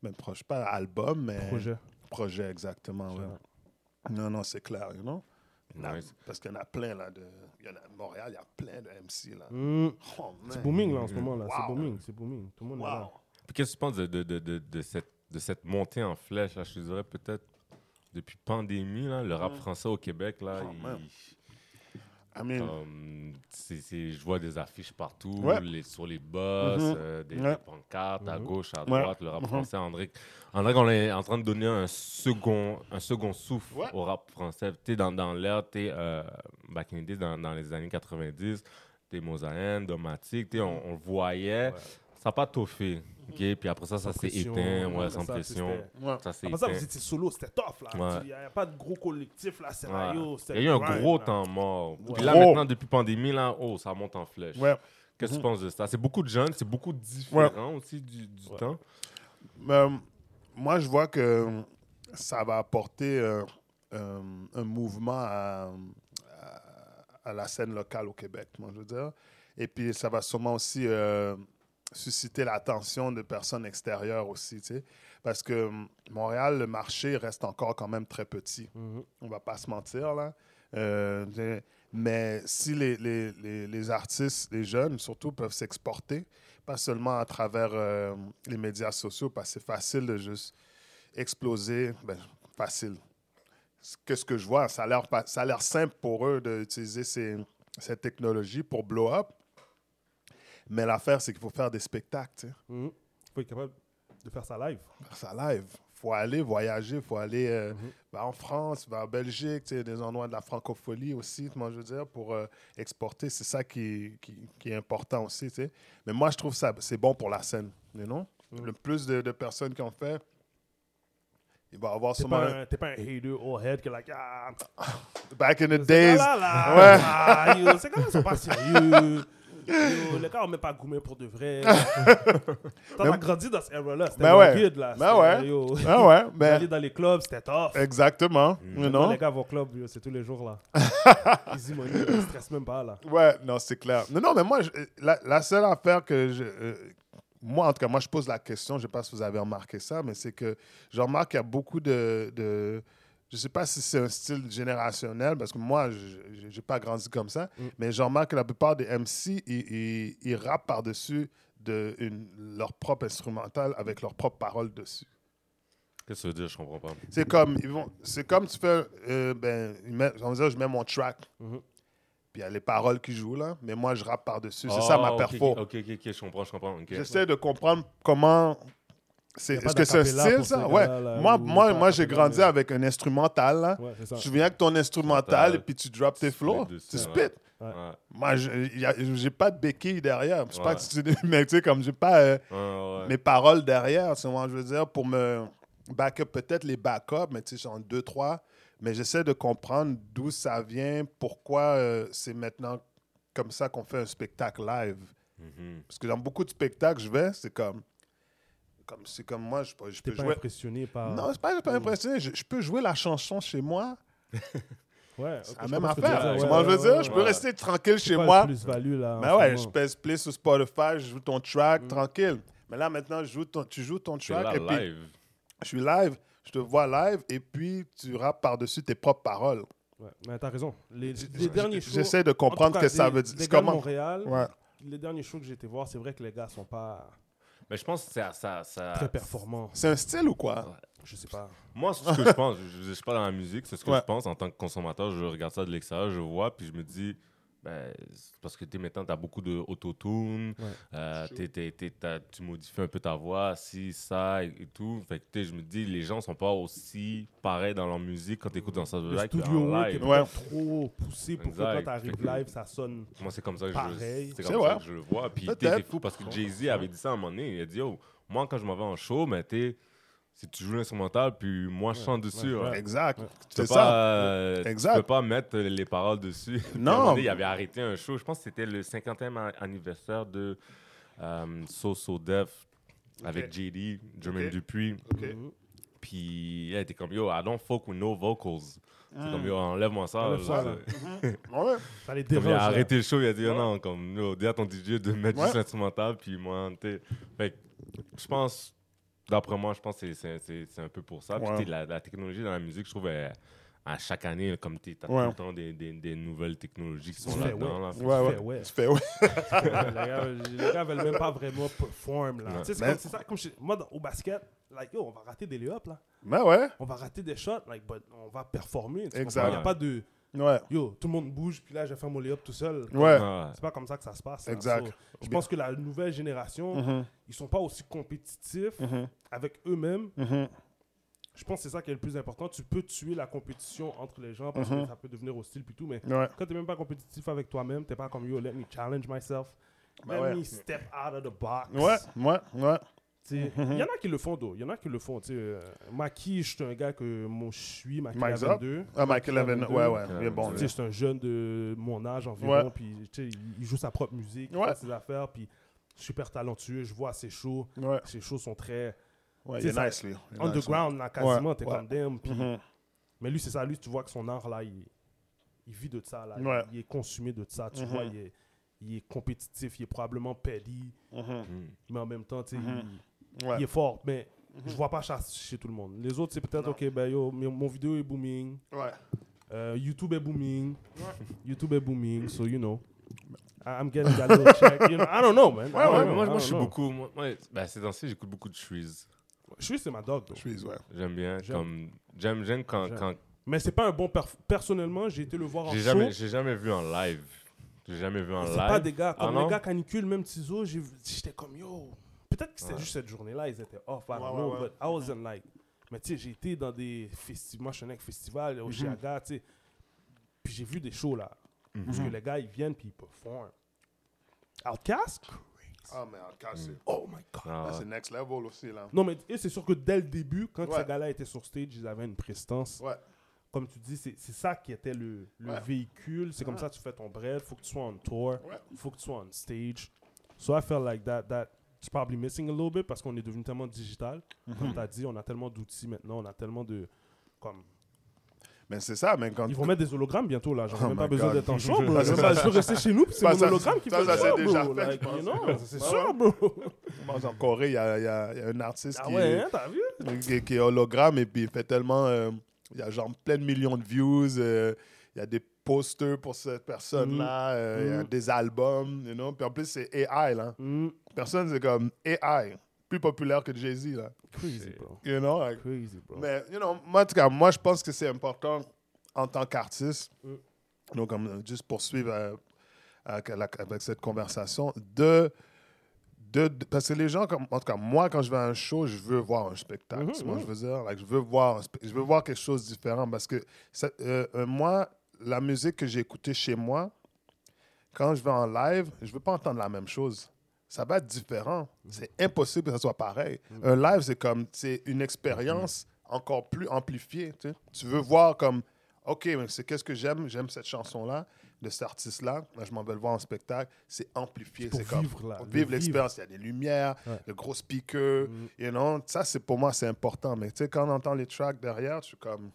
même proche, pas album, mais Projet. projet, exactement, ouais. Non, non, c'est clair, you know? Nice. Parce qu'il y en a plein, là, de... Il y en a à Montréal, il y a plein de MC, là. Mhm. Oh, C'est booming là en ce moment là. C'est Wow. booming, c'est booming. Tout le monde est là. Wow. Qu'est-ce que tu penses de, de, de, de, de cette, de cette montée en flèche, là, je te dirais peut-être depuis pandémie, là, le rap Mm. français au Québec, là, Oh, il-. I mean, je vois des affiches partout, Ouais. les, sur les bus, Mhm. euh, des, Ouais. des pancartes à Mhm. gauche, à Ouais. droite, le rap Mhm. français. André, André, on est en train de donner un second, un second souffle Ouais. au rap français. Tu dans, dans l'ère, tu euh, back in the days, dans, dans les années 90, t'es Mosaïen, Domatique, tu on, on le voyait. Ouais. Ça n'a pas tout fait. ok? Puis après ça, ça s'est éteint, ouais, ouais, sans ça, pression. ouais. Ça s'est Après ça, éteint. vous étiez solo, c'était tough, là. Ouais. Il n'y a pas de gros collectif, là. C'est Ouais. là, yo, Il y a eu un grind, gros là. temps mort. Ouais. Puis là, Gros. maintenant, depuis pandémie, là, oh, ça monte en flèche. Ouais. Qu'est-ce que tu penses de ça? C'est beaucoup de jeunes, c'est beaucoup différent aussi du, du Ouais. temps. Euh, moi, je vois que ça va apporter euh, euh, un mouvement à, à- à la scène locale au Québec, moi, je veux dire. Et puis, ça va sûrement aussi euh, susciter l'attention de personnes extérieures aussi, tu sais. Parce que euh, Montréal, le marché reste encore quand même très petit. Mhm. On va pas se mentir, là. Euh, mais si les, les, les, les artistes, les jeunes surtout, peuvent s'exporter, pas seulement à travers euh, les médias sociaux, parce que c'est facile de juste exploser. Ben, facile. Qu'est-ce que je vois? Ça a l'air pas- ça a l'air simple pour eux d'utiliser ces, cette technologie pour blow up. Mais l'affaire, c'est qu'il faut faire des spectacles. Mhm. faut être capable de faire ça live. faire ça live. faut aller voyager, il faut aller euh, Mhm. ben, en France, ben, en Belgique, des endroits de la francophonie aussi, moi je veux dire, pour euh, exporter. C'est ça qui, qui, qui est important aussi. Mais moi, je trouve ça c'est bon pour la scène. know? Mhm. Le plus de, de personnes qui ont fait, il va avoir sûrement. t'es pas un hater all head qui est like, ah, Back in the days. là, Ouais. ah, yo, ces gars-là sont pas sérieux. Yo, les gars, on met pas gourmet pour de vrai. *laughs* T'as grandi dans cette era-là. C'était Ben ouais. rugged, là. Ben ouais. yo, Ah ouais, *laughs* Aller mais dans les clubs, c'était tough. exactement. Mm. you know? les gars vont au club, c'est tous les jours, là. Easy *laughs* money, ils stressent même pas, là. Ouais, non, c'est clair. Non, non, mais moi, je- la, la seule affaire que je. euh, moi, en tout cas, moi, je pose la question, je ne sais pas si vous avez remarqué ça, mais c'est que je remarque qu'il y a beaucoup de. de je ne sais pas si c'est un style générationnel, parce que moi, je n'ai pas grandi comme ça, Mm. mais je remarque que la plupart des MC, ils, ils, ils rappent par-dessus de une, leur propre instrumental avec leurs propres paroles dessus. Qu'est-ce que ça veut dire? Je comprends pas. C'est comme, ils vont, c'est comme tu fais, euh, ben, va dire, je mets mon track, Mhm. puis il y a les paroles qui jouent là, mais moi je rappe par-dessus. C'est ça ma Oh, ok, perfo. Ok, ok, ok, je comprends, je comprends. ok. J'essaie de comprendre comment. C'est, est-ce que c'est un d'acapella style ça? Ouais. Moi, moi, moi j'ai grandi avec un instrumental là. Ouais, c'est ça. Tu viens avec ton instrumental et puis tu drops tes flows, tu ouais. spit. Ouais. Ouais, Moi, j'ai pas de béquille derrière. Je sais pas que tu mais tu sais comme j'ai pas euh, ouais, ouais. mes paroles derrière, c'est moi je veux dire pour me back up peut-être les backups, mais tu sais genre deux trois, mais j'essaie de comprendre d'où ça vient, pourquoi euh, c'est maintenant comme ça qu'on fait un spectacle live. Mhm. Parce que dans beaucoup de spectacles, je vais, c'est comme. Comme c'est comme moi, je, peux- je peux pas jouer. impressionné par. Non, c'est pas, c'est pas impressionné. Je, je peux jouer la chanson chez moi. *laughs* Ouais, C'est ok, la je même affaire. dire. Ouais, vois, je veux ouais, dire, ouais, je peux rester tranquille chez quoi moi. le plus-value, là. ce ouais, moment? je pèse play sur Spotify, je joue ton track, Mm. tranquille. Mais là, maintenant, je joue ton, tu joues ton track là, et puis live. je suis live, je te vois live et puis tu rappes par-dessus tes propres paroles. Ouais, mais t'as raison. Les, les derniers shows. J'essaie de comprendre ce que ça des- veut dire. comment. Montréal, Ouais. les derniers shows que j'ai été voir, c'est vrai que les gars sont pas Mais je pense que ça. ça, ça très performants. C'est un style ou quoi? Je sais pas. Moi, c'est ce que je pense, je ne suis pas dans la musique, c'est ce que Ouais. je pense en tant que consommateur. Je regarde ça de l'extérieur, je vois, puis je me dis, ben, parce que t'es maintenant, tu as beaucoup de autotune, Ouais. euh, t'es- t'es- t'es- t'as- tu modifies un peu ta voix, si, ça et, et tout. Fait que tu sais, je me dis, les gens sont pas aussi pareils dans leur musique quand tu écoutes dans ça Le live studio qu'en work est live. Ouais. trop poussé pour que Exact. quand t'arrives que- live, ça sonne. Moi, c'est comme ça que, Pareil. je, comme ça que je le vois. Puis, tu sais, Peut-être. c'est fou parce que Jay-Z avait dit ça à un moment donné. Il a dit, oh, moi, quand je m'en vais en show, mais tu si tu joues l'instrumental, puis moi, je chante dessus. ouais, ouais. ouais. Exact. Tu peux C'est pas, ça. euh, Exact. Tu peux pas mettre les paroles dessus. *laughs* Puis Non. à un moment donné, il avait arrêté un show. Je pense que c'était le 50e a- anniversaire de euh, So So Def avec. JD, Jermaine Ok. Dupuis. Ok. Mhm. Puis elle était comme Yo, I don't fuck with no vocals. C'est Mm. comme Yo, enlève-moi ça. Enlève ça, là. là. *laughs* Ouais. Ça les Comme il a arrêté le show, il a dit Ouais. non, comme yo, dis à ton DJ de mettre Ouais. juste l'instrumental, puis moi, tu Fait que je pense, d'après moi, je pense que c'est- c'est c'est- c'est un peu pour ça. Puis la, la technologie dans la musique, je trouve, elle- à chaque année, comme tu as Ouais. tout le temps des, des, des nouvelles technologies qui sont Tu fais là-dedans. ouais. là. Ouais, ouais. fais ouais. Tu fais ouais. *laughs* les, gars, les gars veulent même pas vraiment perform là. Ouais. Tu sais, c'est comme- ça, comme chez- moi dans- au basket, like yo, on va rater des lay-ups là. Ben ouais. On va rater des shots, like, but on va performer. Il n'y a pas de Ouais. yo, tout le monde bouge, puis là, je vais faire mon lay-up tout seul. Ouais. C'est pas comme ça que ça se passe. là. Exact. So, je pense que la nouvelle génération, Mhm, ils sont pas aussi compétitifs mhm, avec eux-mêmes. mhm. Je pense que c'est ça qui est le plus important. Tu peux tuer la compétition entre les gens parce que ça peut devenir hostile puis tout, mais Ouais. quand t'es même pas compétitif avec toi-même, t'es pas comme yo, let me challenge myself, Ben let ouais. me step out of the box. Ouais, ouais, ouais. Mhm. Il y en a qui le font, d'eau. Il y en a qui le font. euh, Maki, je suis un gars que je suis, Maki Mike Zop? 22. Ah, Michael Leven, ouais, ouais, il est bon. C'est un jeune de mon âge environ, puis il- joue sa propre musique, il fait ses affaires, puis super talentueux. Je vois ses shows. Ses shows sont très ouais, il est nice, lui. Underground, là, quasiment. T'es comme damn. puis- Mhm. Mais lui, c'est ça. Lui, tu vois que son art, là, il, il vit de ça. Là. Ouais. Il est consumé de ça. Tu Mhm. vois, il est, il est compétitif, il est probablement petty. Mm. mais en même temps, tu sais, il, Ouais. il est fort. Mais je vois pas ça chez tout le monde. Les autres, c'est peut-être. OK, ben yo, mon mon vidéo est booming. Ouais. Euh, YouTube est booming. YouTube est booming, so you know. I'm getting that little check. You know, I don't know, man. Ouais, don't ouais, know, moi, je suis know. beaucoup. Moi, moi, ben, ces temps-ci, j'écoute beaucoup de Shreeze. Suis, c'est ma dog, ouais. J'aime bien. J'aime. Comme, j'aime, j'aime quand, quand Mais c'est pas un bon. perf- Personnellement, j'ai été le voir en j'ai show. jamais, j'ai jamais vu en live. J'ai jamais vu en C'est live. pas des gars Ah comme non? les gars canicule, même Tizo, j'étais comme yo. Peut-être que c'était Ouais. juste cette journée-là, ils étaient off, I don't Ouais, know, ouais, ouais. but I wasn't like. Mais tu sais, j'ai été dans des festivals, moi je suis un festival au. Chiaga, tu sais. Puis j'ai vu des shows là. Mhm. Parce que les gars, ils viennent puis ils performent. Outcast? Ah, mais en cas, c'est Oh my god. Ah, c'est next level aussi, là. Non, mais et c'est sûr que dès le début, quand Ouais. ces gars-là étaient sur stage, ils avaient une prestance. Ouais. Comme tu dis, c'est c'est ça qui était le, le Ouais. véhicule. C'est comme ça que tu fais ton bread. faut que tu sois on tour. Ouais. faut que tu sois on stage. So I felt like that, that it's probably missing a little bit parce qu'on est devenu tellement digital. Comme tu as dit, on a tellement d'outils maintenant, on a tellement de. Comme, Mais c'est ça, mais quand ils vont mettre des hologrammes bientôt là. J'en ai Oh même pas besoin d'être en. Ça, *laughs* Je ça, ça- je peux rester chez nous, c'est ça, mon ça, hologramme qui ça, fait ça, le c'est déjà fait, Like, je know, c'est Ouais, sûr, bro. En Corée, il y y y a un artiste Ah qui, ouais, hein, t'as vu? qui, qui est hologramme et puis il fait tellement. euh, il y a genre plein de millions de views. euh, il y a des posters pour cette personne-là. euh, Il y a Mhm. des albums. You know? Puis en plus, c'est AI. Là. Mm, Personne, c'est comme AI. Plus populaire que Jay-Z. Là. Crazy, bro. You know? like- Crazy, bro. Mais, you know, moi, en tout cas, moi, je pense que c'est important en tant qu'artiste, Mm. donc comme, juste poursuivre euh, avec, cette conversation, de, de, de- Parce que les gens, comme, en tout cas, moi, quand je vais à un show, je veux voir un spectacle. Tu vois, mhm. je veux dire, like, je veux voir, je veux voir quelque chose de différent parce que ça- euh, moi, la musique que j'ai écoutée chez moi, quand je vais en live, je veux pas entendre la même chose. Ça va être différent. C'est impossible que ça soit pareil. Un live, c'est comme, c'est une expérience encore plus amplifiée. Tu, sais. Tu veux voir comme, OK, mais c'est qu'est-ce que j'aime? J'aime cette chanson-là, de cet artiste-là. Là, je m'en vais le voir en spectacle. C'est amplifié. C'est comme, vivre, là, vivre. l'expérience. Il y a des lumières, Ouais. le gros speaker. Mm. You know, ça, c'est pour moi, c'est important. Mais tu sais, quand on entend les tracks derrière, je suis comme.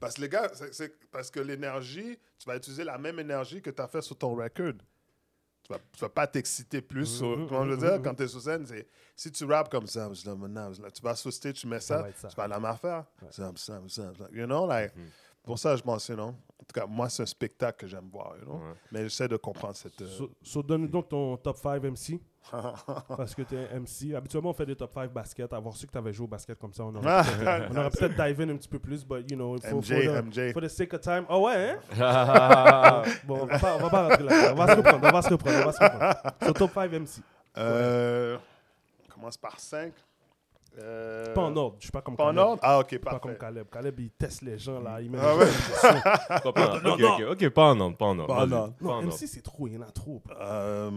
Parce que les gars, c'est- parce que l'énergie, tu vas utiliser la même énergie que tu as fait sur ton record. Tu vas, tu vas pas t'exciter plus. sur- comment je veux dire, quand tu es sur scène, c'est si tu rappes comme ça, tu vas sur stage, tu mets Ça ça, ça. tu vas la même affaire. Ouais. You know, like, Mhm. Pour ça, je you know. En tout cas, moi, c'est un spectacle que j'aime voir, you know. Ouais. Mais j'essaie de comprendre cette. euh, So, so donne-nous donc ton top 5 MC. *laughs* Parce que tu es MC. Habituellement, on fait des top 5 basket. Avoir su que tu avais joué au basket comme ça, on aurait Ah, *laughs* peut-être- on aurait peut-être dive in un petit peu plus, but you know, il faut, MJ, for, the, MJ. for the sake of time. Oh ouais, hein? *laughs* Ah, Bon, on va pas, on va pas rentrer là. On va se reprendre, on va se reprendre, on va se reprendre. So, top 5 MC. Euh, on commence par 5. Euh, Pas en ordre. Je suis pas comme Pas en Caleb. ordre? Ah, ok, Pas comme. Caleb. Caleb, il teste les gens là. Il met Ah les ouais? gens en pression. pas en- Non, ok, non. ok, ok, pas en ordre, pas en ordre. Pas en ordre. pas Non, en. MC, c'est trop. Il y en a trop. Euh,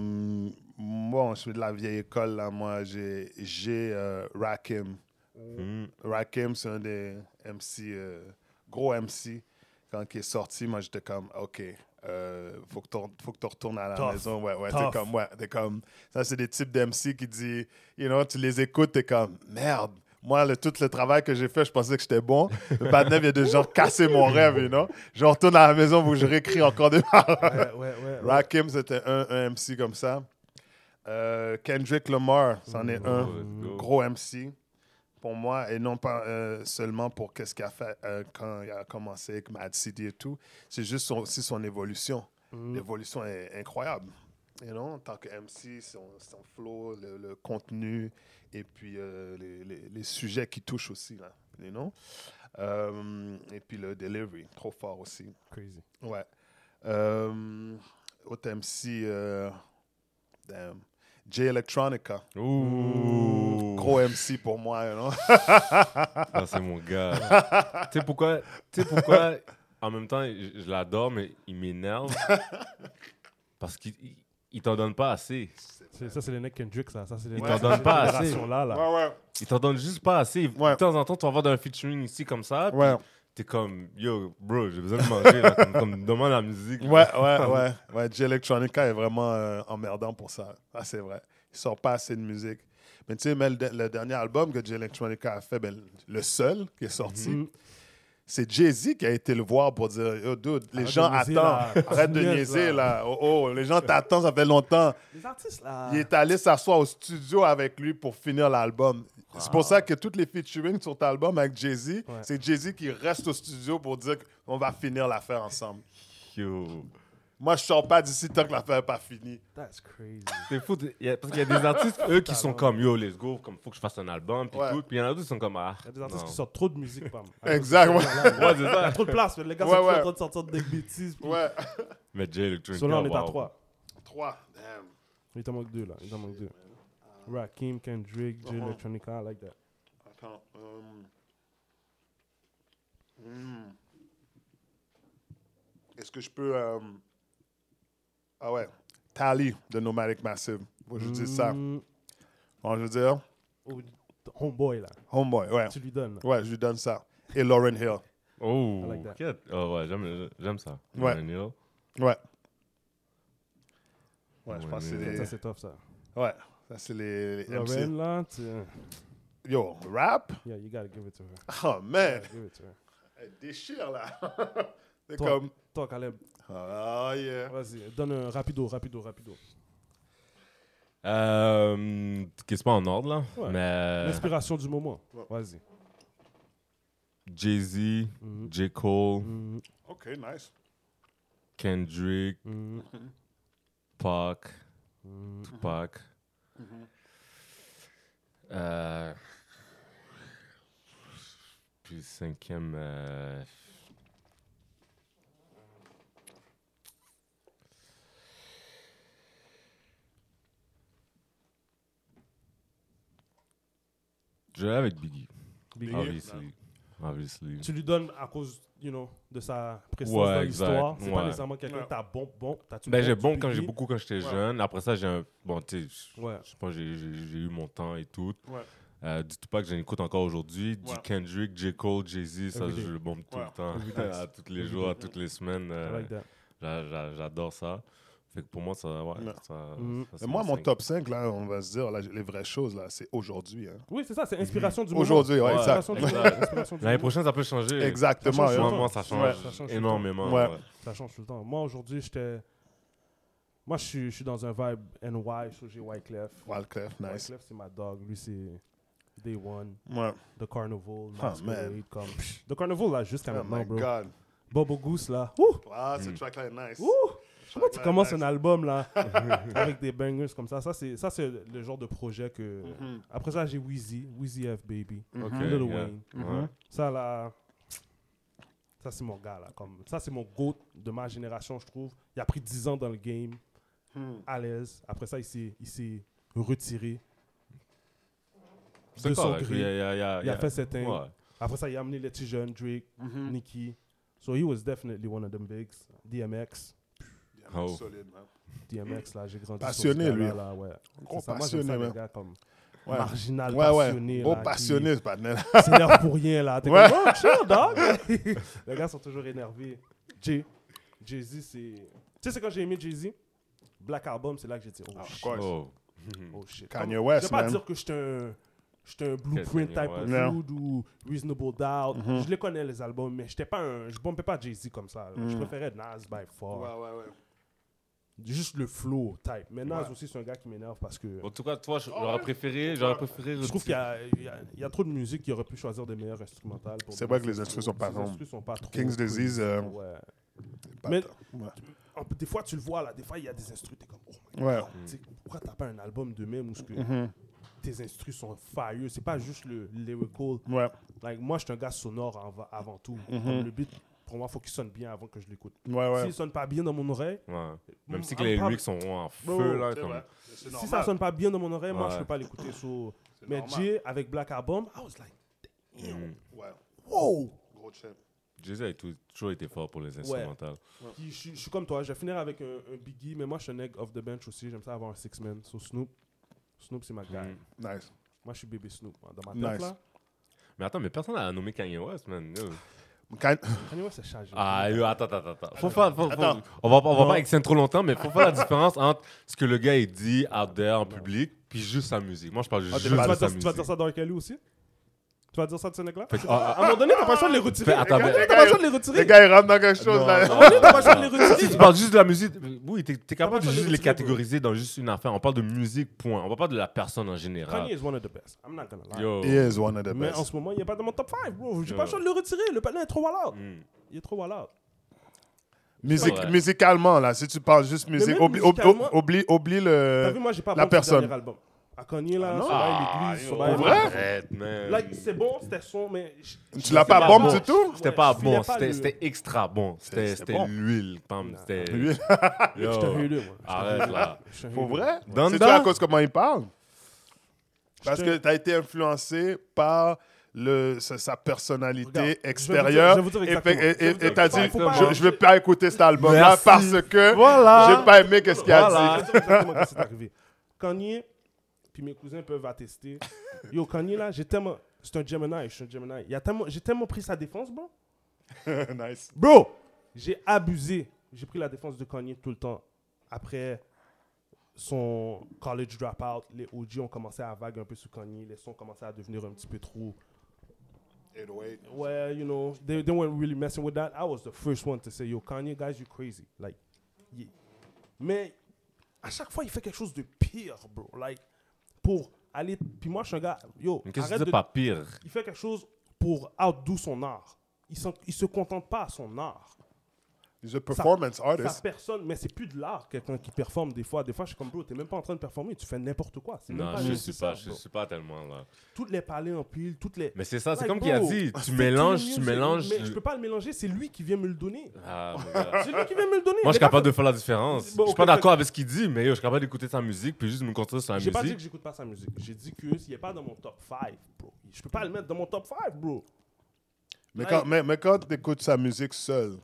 moi, je suis de la vieille école. Là. Moi, j'ai j'ai, euh, Rakim. Hmm. Rakim, c'est un des MC, euh, gros MC. Quand il est sorti, moi, j'étais comme, OK, euh, faut que tu retournes à la Tough. maison. Ouais, ouais, t'es comme, ouais, t'es comme, ça, c'est des types d'MC qui disent, you know, tu les écoutes, t'es comme, merde. Moi, le, tout le travail que j'ai fait, je pensais que j'étais bon. Le Padnev, il y a des gens casser mon rêve, you know. Je retourne à la maison où je réécris encore des paroles. Ouais, ouais, ouais. ouais. Rakim, c'était un, un MC comme ça. Euh, Kendrick Lamar, c'en est un. Let's go. Gros MC pour moi, et non pas euh, seulement pour qu'est-ce qu'il a fait euh, quand il a commencé avec Mad City et tout. C'est juste son- aussi son évolution. Mm. L'évolution est incroyable. You know, en tant que MC, son, son flow, le, le contenu et puis euh, les, les- les sujets qui touchent aussi. Là, you know? Et puis le delivery, trop fort aussi. Crazy. Ouais. Autre MC, damn. J Electronica. Ouh. Gros MC pour moi, you know? *laughs* Ah, c'est mon gars. *laughs* tu sais pourquoi, tu sais pourquoi, en même temps, je, je l'adore, mais il m'énerve. *laughs* Parce qu'il il- il t'en donne pas assez. Ça, c'est les Nick Kendrick, ça. ça c'est les Ils t'en donnent pas assez. là. Ouais, ouais. Il t'en donne juste pas assez. Ouais. De temps en temps, tu vas avoir un featuring ici comme ça. puis Ouais. T'es comme, yo, bro, j'ai besoin de manger. là, comme, comme demande la musique. Ouais, *laughs* ouais, ouais. ouais J Electronica est vraiment euh, emmerdant pour ça. Ah, c'est vrai. Il sort pas assez de musique. Mais tu sais, mais le dernier album que J Electronica a fait, ben, le seul qui est sorti, Mhm. C'est Jay-Z qui a été le voir pour dire Yo, dude, les Arrête gens de niaiser, attendent. là. Arrête de niaiser, là. Oh, oh, les gens t'attendent, ça fait longtemps. Les artistes, là. Il est allé s'asseoir au studio avec lui pour finir l'album. C'est pour ça que toutes les featuring sur ton album avec Jay-Z, Ouais. c'est Jay-Z qui reste au studio pour dire qu'on va finir l'affaire ensemble. Yo. Moi, je sors pas d'ici tant que l'affaire n'est pas finie. That's crazy. C'est fou. t'es- il y a- parce qu'il y a des artistes, eux, qui sont comme, yo, let's go, comme, faut que je fasse un album, puis Ouais. tout. Puis il y en a d'autres qui sont comme, ah. Il y a des artistes non. qui sortent trop de musique, Pam. Exact, ouais. Ouais, c'est Il y a trop de place. Les gars Ouais, sont ouais. en train de sortir des bêtises. puis- Ouais. Mais Jay Electronica. So là, on est à wow. 3. Trois. Damn. Il t'en manque deux, là. Il t'en manque deux. Rakim, Kendrick, J Uh-huh. Electronica, I like that. Attends. euh, hmm. Est-ce que je peux. euh, Ah ouais. Tally de Nomadic Massive. Moi, je dis ça. Mm, Bon, je veux dire? oh, homeboy, là. Homeboy, ouais. Tu lui donnes. Ouais, je lui donne ça. Et Lauren Hill. Oh, I like that. Oh, ouais, j'aime, j'aime ça. Ouais. Lauren Hill. Ouais. Ouais, je pense que c'est les. Ça, c'est tough, ça. Ouais, ça, c'est les, les MC. Lauren, là, tu... Yo, rap? Yeah, you gotta give it to her. Oh, man. Gotta give it to her. Elle déchire, là. *laughs* c'est comme. Toi, Caleb, Oh, yeah. vas-y, donne un rapido, rapido, rapido. Euh, qui c'est pas en ordre, là. Ouais. Mais L'inspiration du moment. Ouais. Vas-y. Jay-Z, Mhm. J. Cole, Mhm, OK, nice. Kendrick, mhm, Pac, mhm. Tupac. Euh, puis cinquième. euh, Je vais avec Biggie. Biggie? Obviously. Obviously. Tu lui donnes à cause, you know, de sa présence Ouais, dans l'histoire. C'est pas nécessairement quelqu'un Ouais. que t'as bon, bon. T'as-tu Ben, j'ai bon quand j'ai beaucoup quand j'étais Ouais. jeune. Après ça, j'ai un. Bon, tu sais, je j'ai eu mon temps et tout. Ouais. Euh, du Tupac, j'en écoute encore aujourd'hui. Du. Kendrick, J. Cole, Jay-Z, ça, je le bombe tout Ouais. le temps. *laughs* À tous les jours, à toutes les semaines. Euh, like J'adore ça. Fait que pour moi, ça. Ouais, Ouais. ça, ça, c'est Mais moi, mon cinq. top 5, là, on va se dire, là, les vraies choses, là, c'est aujourd'hui. Hein. Oui, c'est ça, c'est inspiration du moment. Aujourd'hui, ouais, Ouais. exact. Du du L'année prochaine, ça peut changer. Exactement. Ça change. Moi, moi, ça ça énormément. Ouais. ouais. Ça change tout le temps. Moi, aujourd'hui, j'étais. Moi, je suis, je suis dans un vibe NY, so j'ai Wyclef. Wyclef, nice. Wyclef, c'est ma dog. Lui, c'est Day One, Ouais. The Carnival, Ah, Masquerade, man. comme... The Carnival, là, jusqu'à Oh maintenant, my bro. God. Bobo Goose, là. Ouh! Ah, Mm. ce track-là est nice. Ouh! Comment tu commences un album, là, *laughs* avec des bangers comme ça? Ça, c'est ça, c'est le genre de projet que... Mhm. Après ça, j'ai Wheezy, Wheezy F Baby, yeah. Wayne. Ça, là... Ça, c'est mon gars, là. Comme... Ça, c'est mon GOAT de ma génération, je trouve. Il a pris 10 ans dans le game. Mhm. à l'aise. Après ça, il s'est, il s'est retiré. De son correct. gré. Il y a, il a- fait ses things. Ouais. Après ça, il a amené les petits jeunes, Drake, Mhm. Nicki. So he was definitely one of them bigs. DMX. Oh. Solide, man. DMX, là, j'ai grandi Passionné, sur ce lui. Là, ouais. Gros C'est ça, moi, passionné, ça, les man. gars comme Ouais. marginal, Ouais, ouais. passionné. Gros passionné, ce partner. *laughs* s'énerve pour rien, là. T'es Ouais. comme, oh, chill, dog. *laughs* les gars sont toujours énervés. Jay. Jay-Z, c'est... Tu sais, c'est quand j'ai aimé Jay-Z? Black Album, c'est là que j'ai dit, oh, Of shit. Oh. Oh shit. Kanye Comme- West, Je vais pas man. dire que j'étais un, j'étais un blueprint type of dude ou Reasonable Doubt. Mhm. Je les connais les albums, mais j'étais pas un, je bombais pas Jay-Z comme ça. Je Mhm. préférais Nas by far. Ouais, ouais, ouais. Juste le flow type. Mais Nas Ouais. aussi, c'est un gars qui m'énerve parce que En tout cas, toi, Oh, j'aurais préféré, j'aurais préféré. je trouve qu'il y a, il y y a trop de musique qui aurait pu choisir des meilleurs instrumentales. C'est vrai que les instrus. instrus sont pas Les bons. instrus sont pas trop. King's Disease, euh, Ouais. Mais-. Ouais. Des fois, tu le vois là, des fois, il y a des instrus, t'es comme, oh my Ouais. God. Pourquoi t'as pas un album de même où ce que Mhm. tes instrus sont fire? C'est pas juste le lyrical. Ouais. Like, moi, je suis un gars sonore avant, avant tout. Comme le beat, pour moi, faut qu'il sonne bien avant que je l'écoute. Ouais, ouais. S'il sonne pas bien dans mon oreille, Ouais. Même Mm, si que les lyrics sont en Bro, feu, là. Comme... si ça sonne pas bien dans mon oreille, moi, je peux pas l'écouter. So... Mais normal. Jay, avec Black Album, I was like, Mm. Ouais. wow! Gros chef. Jay-Z a toujours été fort pour les instrumentales. Je, suis- je suis comme toi, je vais finir avec un, un Biggie, mais moi, je suis un egg off the bench aussi. J'aime ça avoir un six-man. So Snoop, Snoop, c'est ma guy. Mm. Nice. Moi, je suis bébé Snoop. hein, Dans ma tête, Nice. là. Mais attends, mais personne n'a nommé Kanye West, man. Kanye West, c'est chargé. Ah, attends, attends, attends. Faut faire, faut- faut- Attends. on va, on va pas extendre trop longtemps, mais faut faire la différence entre ce que le gars il dit out there en public, puis juste sa musique. Moi, je parle Ah, juste de sa dire, tu vas dire musique. ça dans Kelly aussi? Tu vas dire ça de ce mec-là Fait que- ah, À un moment donné, t'as pas le choix de les retirer. Fait, attends, À un moment mais- donné, t'as pas le choix de les retirer. Les gars, ils rentrent dans quelque chose Non, là. À un moment donné, t'as pas le choix de les Si tu retirer. parles juste de la musique, oui, t'es es capable de juste les les retirer, bro. catégoriser dans juste une affaire. On parle de musique, point. On va pas de la personne en général. Kanye is one of the best. I'm not gonna lie. Yo. He is one of the Mais en best. ce moment, il est pas dans mon top 5, bro. J'ai Yo. pas le choix de le retirer. Le panneau est trop wild out. Mm. Il est trop Ouais. musicalement, là, si tu parles juste musique, oublie, oublie, oublie, oublie T'as le. vu, moi, j'ai pas la personne. À Kanye, là, Ah sur Bail l'église, sur Bail- Pour vrai? Arrête, man. Like, c'est bon, c'était son, mais. je- Tu l'as pas pas bombe bon. du tout? C'était Ouais, pas je bon, c'était extra bon. C'était bon. l'huile. pam. C'était. J'étais un hater, moi. Arrête là. Pour vrai? C'est-tu à cause comment il parle? Parce Je que tu as été influencé par le, sa, sa personnalité Regarde, je extérieure. je vais vous dire et Je t'as dit, je, je vais pas écouter cet album-là parce que Voilà. j'ai pas aimé qu'est-ce qu'il a Voilà. dit. Je vais dire exactement qu'est-ce qui est arrivé. Kanye, puis mes cousins peuvent attester. Yo, Kanye, là, j'ai tellement. C'est un Gemini, je suis un Gemini. Il a tellement... J'ai tellement pris sa défense, bro. *laughs* nice. Bro, j'ai abusé. J'ai pris la défense de Kanye tout le temps. Après son college dropout, les OG ont commencé à vague un peu sur Kanye. Les sons commençaient à devenir un petit peu trop. Ouais, you know, they, they weren't really messing with that. I was the first one to say, yo, Kanye, guys, you crazy. Like, yeah. Mais à chaque fois, il fait quelque chose de pire, bro. Like, pour aller. Puis moi, je suis un gars, yo, Mais Qu'est-ce que arrête c'est de- pas pire? il fait quelque chose pour outdo son art. Il ne il se contente pas à son art. He's a performance Sa artist. personne, mais c'est plus de l'art, quelqu'un qui performe des fois. Des fois, je suis comme, bro, t'es même pas en train de performer, tu fais n'importe quoi. Même Non, pas je suis pas, je bro. suis pas tellement là. Toutes les palais en pile, toutes les. Mais c'est ça, c'est Like, comme qu'il a dit, tu mélanges, tu music, mélanges. Mais je peux pas le mélanger, c'est lui qui vient me le donner. Ah. *laughs* C'est lui qui vient me le donner. Moi, je suis capable de faire la différence. Bon, je suis pas d'accord avec ce qu'il dit, mais yo, je suis capable d'écouter sa musique puis juste me concentrer sur la J'ai pas dit musique. que j'écoute pas sa musique. J'ai dit que s'il est pas dans mon top 5, bro. Je peux pas le mettre dans mon top 5, bro. Mais quand, mais, mais quand tu écoutes sa musique seule,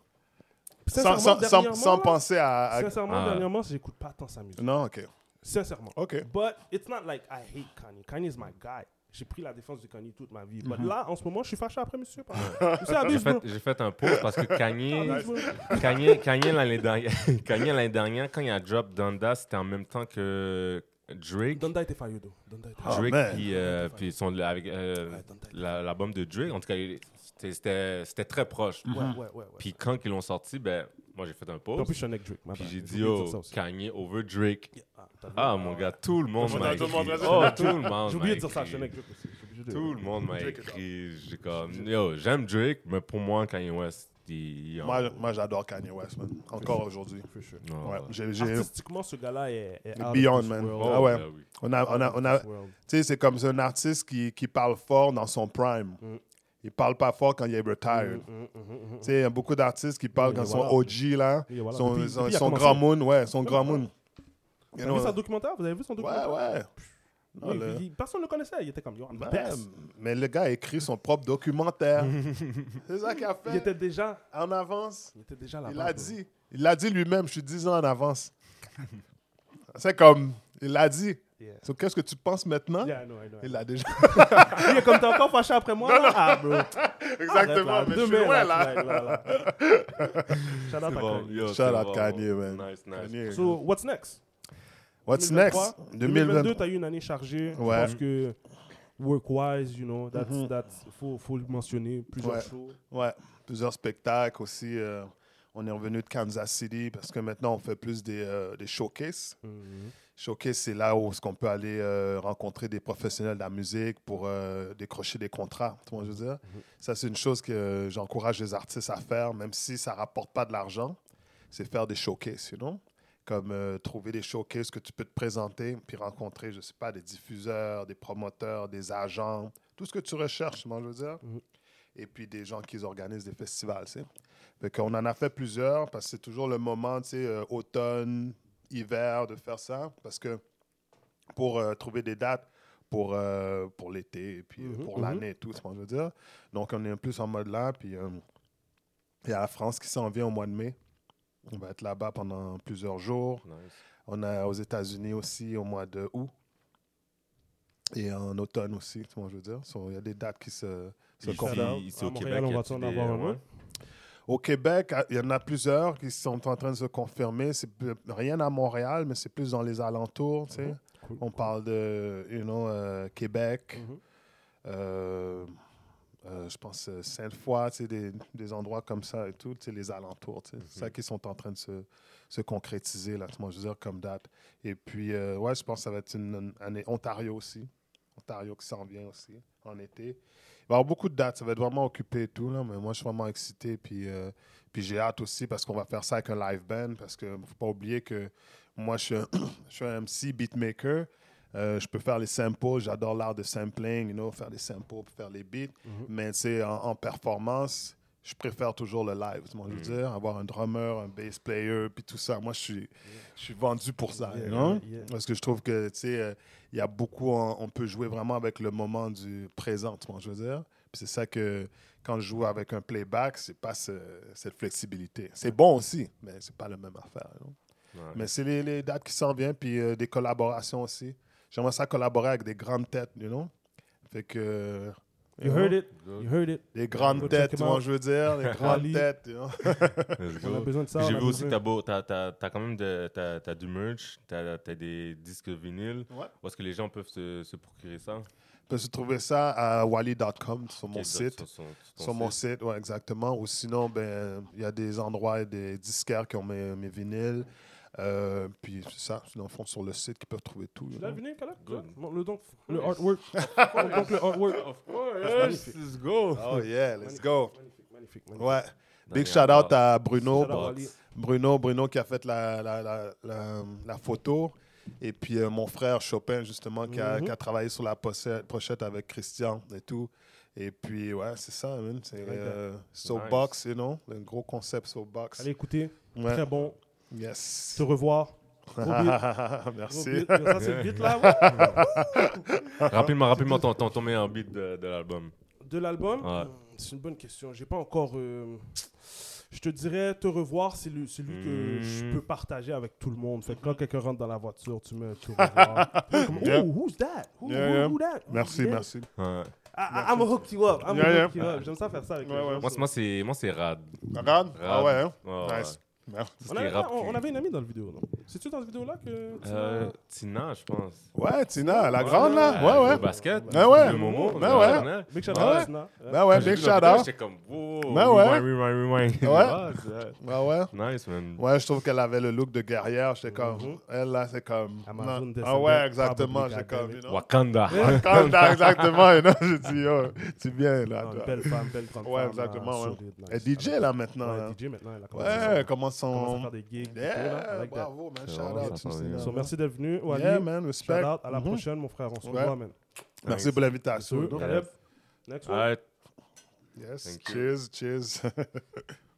sans, Sincèrement, sans, sans, sans penser à. à- Sincèrement, Ah. dernièrement, j'écoute pas tant sa musique. Non, ok. Sincèrement. Ok. But it's not like I hate Kanye. Kanye is my guy. J'ai pris la défense de Kanye toute ma vie. Mhm. But là, en ce moment, je suis fâché après monsieur. Monsieur *laughs* J'ai fait, fait un pause parce que Kanye. *laughs* Kanye, Kanye l'année dernière, *laughs* Kanye l'année dernière, quand il a drop Donda, c'était en même temps que Drake. Donda était fire, though. Donda était Ah, fire. Drake man. puis, euh, puis son, avec euh, l'album de Drake. En tout cas, il- c'était- très proche. fire. Ouais, ouais, ouais. ouais. Puis quand ils l'ont sorti, ben, moi j'ai fait un pause. plus, je suis un neck Drake. ma Puis j'ai J'ai dit, oh. Kanye over Drake. Ah? Ah, mon gars, tout le monde m'a monde- tout le monde écrit. Oh, tout le monde J'ai m'a oublié de dire ça, je écrit. suis un neck Drake aussi. Tout le monde m'a écrit. J'ai comme, yo, j'aime Drake, mais pour moi, Kanye West, il Moi, moi j'adore Kanye West, man. Encore aujourd'hui. Sure. Ouais. j'ai- Artistiquement, ce gars-là est, est out Beyond, of this man. world. Ah ouais. ben oui. On a, on a, on a. Tu sais, c'est comme c'est un artiste qui, qui parle fort dans son prime. Mm. Il parle pas fort quand il est retired. Mm, mm, mm. Tu sais, il y a beaucoup d'artistes qui parlent quand ils voilà. sont OG, là. Voilà. Son, Depuis- son, depuis, il son grand moon, ouais, son grand moon. T'as know, vu son documentaire? Vous avez vu son ouais, documentaire? ouais. Non, Oui, le- il- Personne ne le connaissait. Il était comme, yo, I'm the Ouais, best. mais le gars a écrit son propre documentaire. *laughs* c'est ça qu'il a Il fait. était déjà, En avance. il était déjà là. Il l'a dit. Il l'a dit lui-même, je suis 10 ans en avance. c'est comme, il l'a dit. Yeah. So, qu'est-ce que tu penses maintenant? Yeah, I know, I know. Il l'a déjà. *laughs* Il est comme t'es encore fâché après moi. là? Ah, bro. *laughs* Exactement, Arrête, mais là. je suis Demain, loin, là. *laughs* Shout out à yo, Shout out bon. Kanye, man. Nice, nice. Kanye. So, what's next? What's 2023? next? 2022, 2022. t'as eu une année chargée. Ouais. Je pense que work-wise, you know, that's, that's, faut, faut le mentionner. Plusieurs Ouais. shows. Ouais, plusieurs spectacles aussi. euh, on est revenu de Kansas City parce que maintenant on fait plus des, euh, des showcases. Mhm. Showcase, c'est là où on peut aller euh, rencontrer des professionnels de la musique pour euh, décrocher des contrats. Tu vois ce je veux dire? Mhm. Ça, c'est une chose que euh, j'encourage les artistes à faire, même si ça rapporte pas de l'argent. C'est faire des showcases, you know? comme euh, trouver des showcases que tu peux te présenter, puis rencontrer, je sais pas, des diffuseurs, des promoteurs, des agents, tout ce que tu recherches, moi, je veux dire? Mhm. Et puis des gens qui organisent des festivals, tu sais. Fait qu'on en a fait plusieurs, parce que c'est toujours le moment, tu sais, automne, hiver, de faire ça, parce que pour euh, trouver des dates pour, euh, pour l'été, et puis euh, Mhm, pour mhm. l'année et tout, c'est ce que je veux dire. Donc, on est un plus en mode là, puis euh, il y a la France qui s'en vient au mois de mai. On va être là-bas pendant plusieurs jours. Nice. On a aux États-Unis aussi au mois de août. Et en automne aussi, tu vois, je veux dire? So, Il y a des dates qui se, se Ici, confirment. ici À au Montréal, Québec, on va en avoir un? Au Québec, il y en a plusieurs qui sont en train de se confirmer. C'est rien à Montréal, mais c'est plus dans les alentours, tu sais. Mhm. Cool. On parle de, you know, euh, Québec, Mhm. euh, euh, je pense Sainte-Foy, tu sais, des, des endroits comme ça et tout, tu sais, les alentours. C'est ça qui sont en train de se, se concrétiser, là, je veux dire, comme date. Et puis, ouais, je pense que ça va être une, une année. Ontario aussi. Ontario qui s'en vient aussi, en été. Va y avoir beaucoup de dates, ça va être vraiment occupé et tout, là, mais moi, je suis vraiment excité. Puis, euh, puis j'ai hâte aussi parce qu'on va faire ça avec un live band, parce qu'il ne faut pas oublier que moi, je suis un, *clears throat* je suis un MC beatmaker. Euh, je peux faire les samples, j'adore l'art de sampling, you know, faire des samples, puis faire les beats. Mhm. Mais en, en performance, je préfère toujours le live. Tu vois que je veux dire, avoir un drummer, un bass player, puis tout ça. Moi, je suis, je suis vendu pour ça, Yeah, yeah. Parce que je trouve que, tu sais, euh, il y a beaucoup, on peut jouer vraiment avec le moment du présent, tu vois je veux dire? Puis c'est ça que, quand je joue avec un playback, c'est pas ce- cette flexibilité. C'est bon aussi, mais c'est pas la même affaire? Ouais. Mais c'est les, les dates qui s'en viennent, puis euh, des collaborations aussi. J'aimerais ça collaborer avec des grandes têtes, you know? Fait que... You heard it. You heard it. Des grandes têtes, tu vois, je veux dire, des grandes têtes, you know? Let's *laughs* On a go. besoin de ça. Puis on J'ai vu aussi, t'as beau- t'as t'as- t'as quand même de, t'as du merch, t'as, t'as des disques vinyles. Ouais. Où est-ce que les gens peuvent se, se procurer ça? Tu peux se trouver ça à wally.com, sur mon site. Sur, son- ton Sur mon site. site, ouais, exactement. Ou sinon, ben, il y a des endroits, des disquaires qui ont mes, mes vinyles. Euh, puis c'est ça, dans le fond, sur le site, qui peuvent trouver tout. Tu you l'as Le *laughs* donc, le artwork. Donc le artwork. Of course, let's go. Oh yeah, let's go. Magnifique, magnifique, magnifique. Ouais. Big shout out à Bruno. Shout out Ali. Bruno, Bruno qui a fait la, la, la, la, la photo. Et puis euh, mon frère Chopin, justement, qui, a, Mhm. qui a travaillé sur la pochette, avec Christian et tout. Et puis, ouais, c'est ça, man. C'est euh, Soapbox, you know, un gros concept Soapbox. Allez écouter. Ouais. Très bon. Yes. Se revoir. *laughs* Merci. beat. Ça, c'est le beat là? *laughs* Rapidement, rapidement, ton, ton, ton meilleur beat de, de l'album. De l'album? Ouais. Hmm, C'est une bonne question. J'ai pas encore. euh, Je te dirais, te revoir, c'est le- celui que je Mm. peux partager avec tout le monde. Fait que quand quelqu'un rentre dans la voiture, tu mets te revoir. *laughs* Comme, Yeah. Ooh, who's that? Who, Yeah, who- yeah. who that? Merci, Yeah. merci. Ouais. I, I- I'm a hook you up. I'm Yeah, a yeah. hook you up. J'aime ça faire ça avec Ouais, les ouais. gens. Moi, c'est- moi, c'est, moi, c'est Rad. Regarde. Ah ouais, hein? Ouais, ouais. Nice. Merci. On avait, rap on, on avait une amie dans la vidéo, non? C'est-tu dans cette vidéo-là que. tu Euh, Tina, je pense. Ouais, Tina, la Ouais, grande, là. Ouais, ouais. Au basket. Ouais, ouais. Le Momo. Ouais, dans ouais. Big shout Ouais. out Tina. Ben ouais, j'ai big shout out. J'étais comme, wow. Ben ouais. Rewind, rewind, rewind. Ouais. C'est- Ouais, ouais. Nice, man. Ouais, je trouve qu'elle avait le look de guerrière. J'étais comme, Mhm. elle là, c'est comme. Amazon non. Ah ouais, exactement. J'étais comme, you know. Wakanda. *laughs* Wakanda, exactement. you know, *laughs* Je dis, oh, tu viens là. Non, belle femme, belle Ouais, femme. exactement, ouais. nice. Elle est DJ là maintenant. Ouais, là. DJ maintenant. Elle a commencé, Ouais, commence à faire des gigs. tout, bravo, man. Shout out. So, merci d'être venu. Wally. Yeah, man, respect. Shout out. À la Mhm. prochaine, mon frère. On se Ouais. revoit, man. Merci pour l'invitation. Next one. Yes. Thank you. Cheers, cheers. *laughs*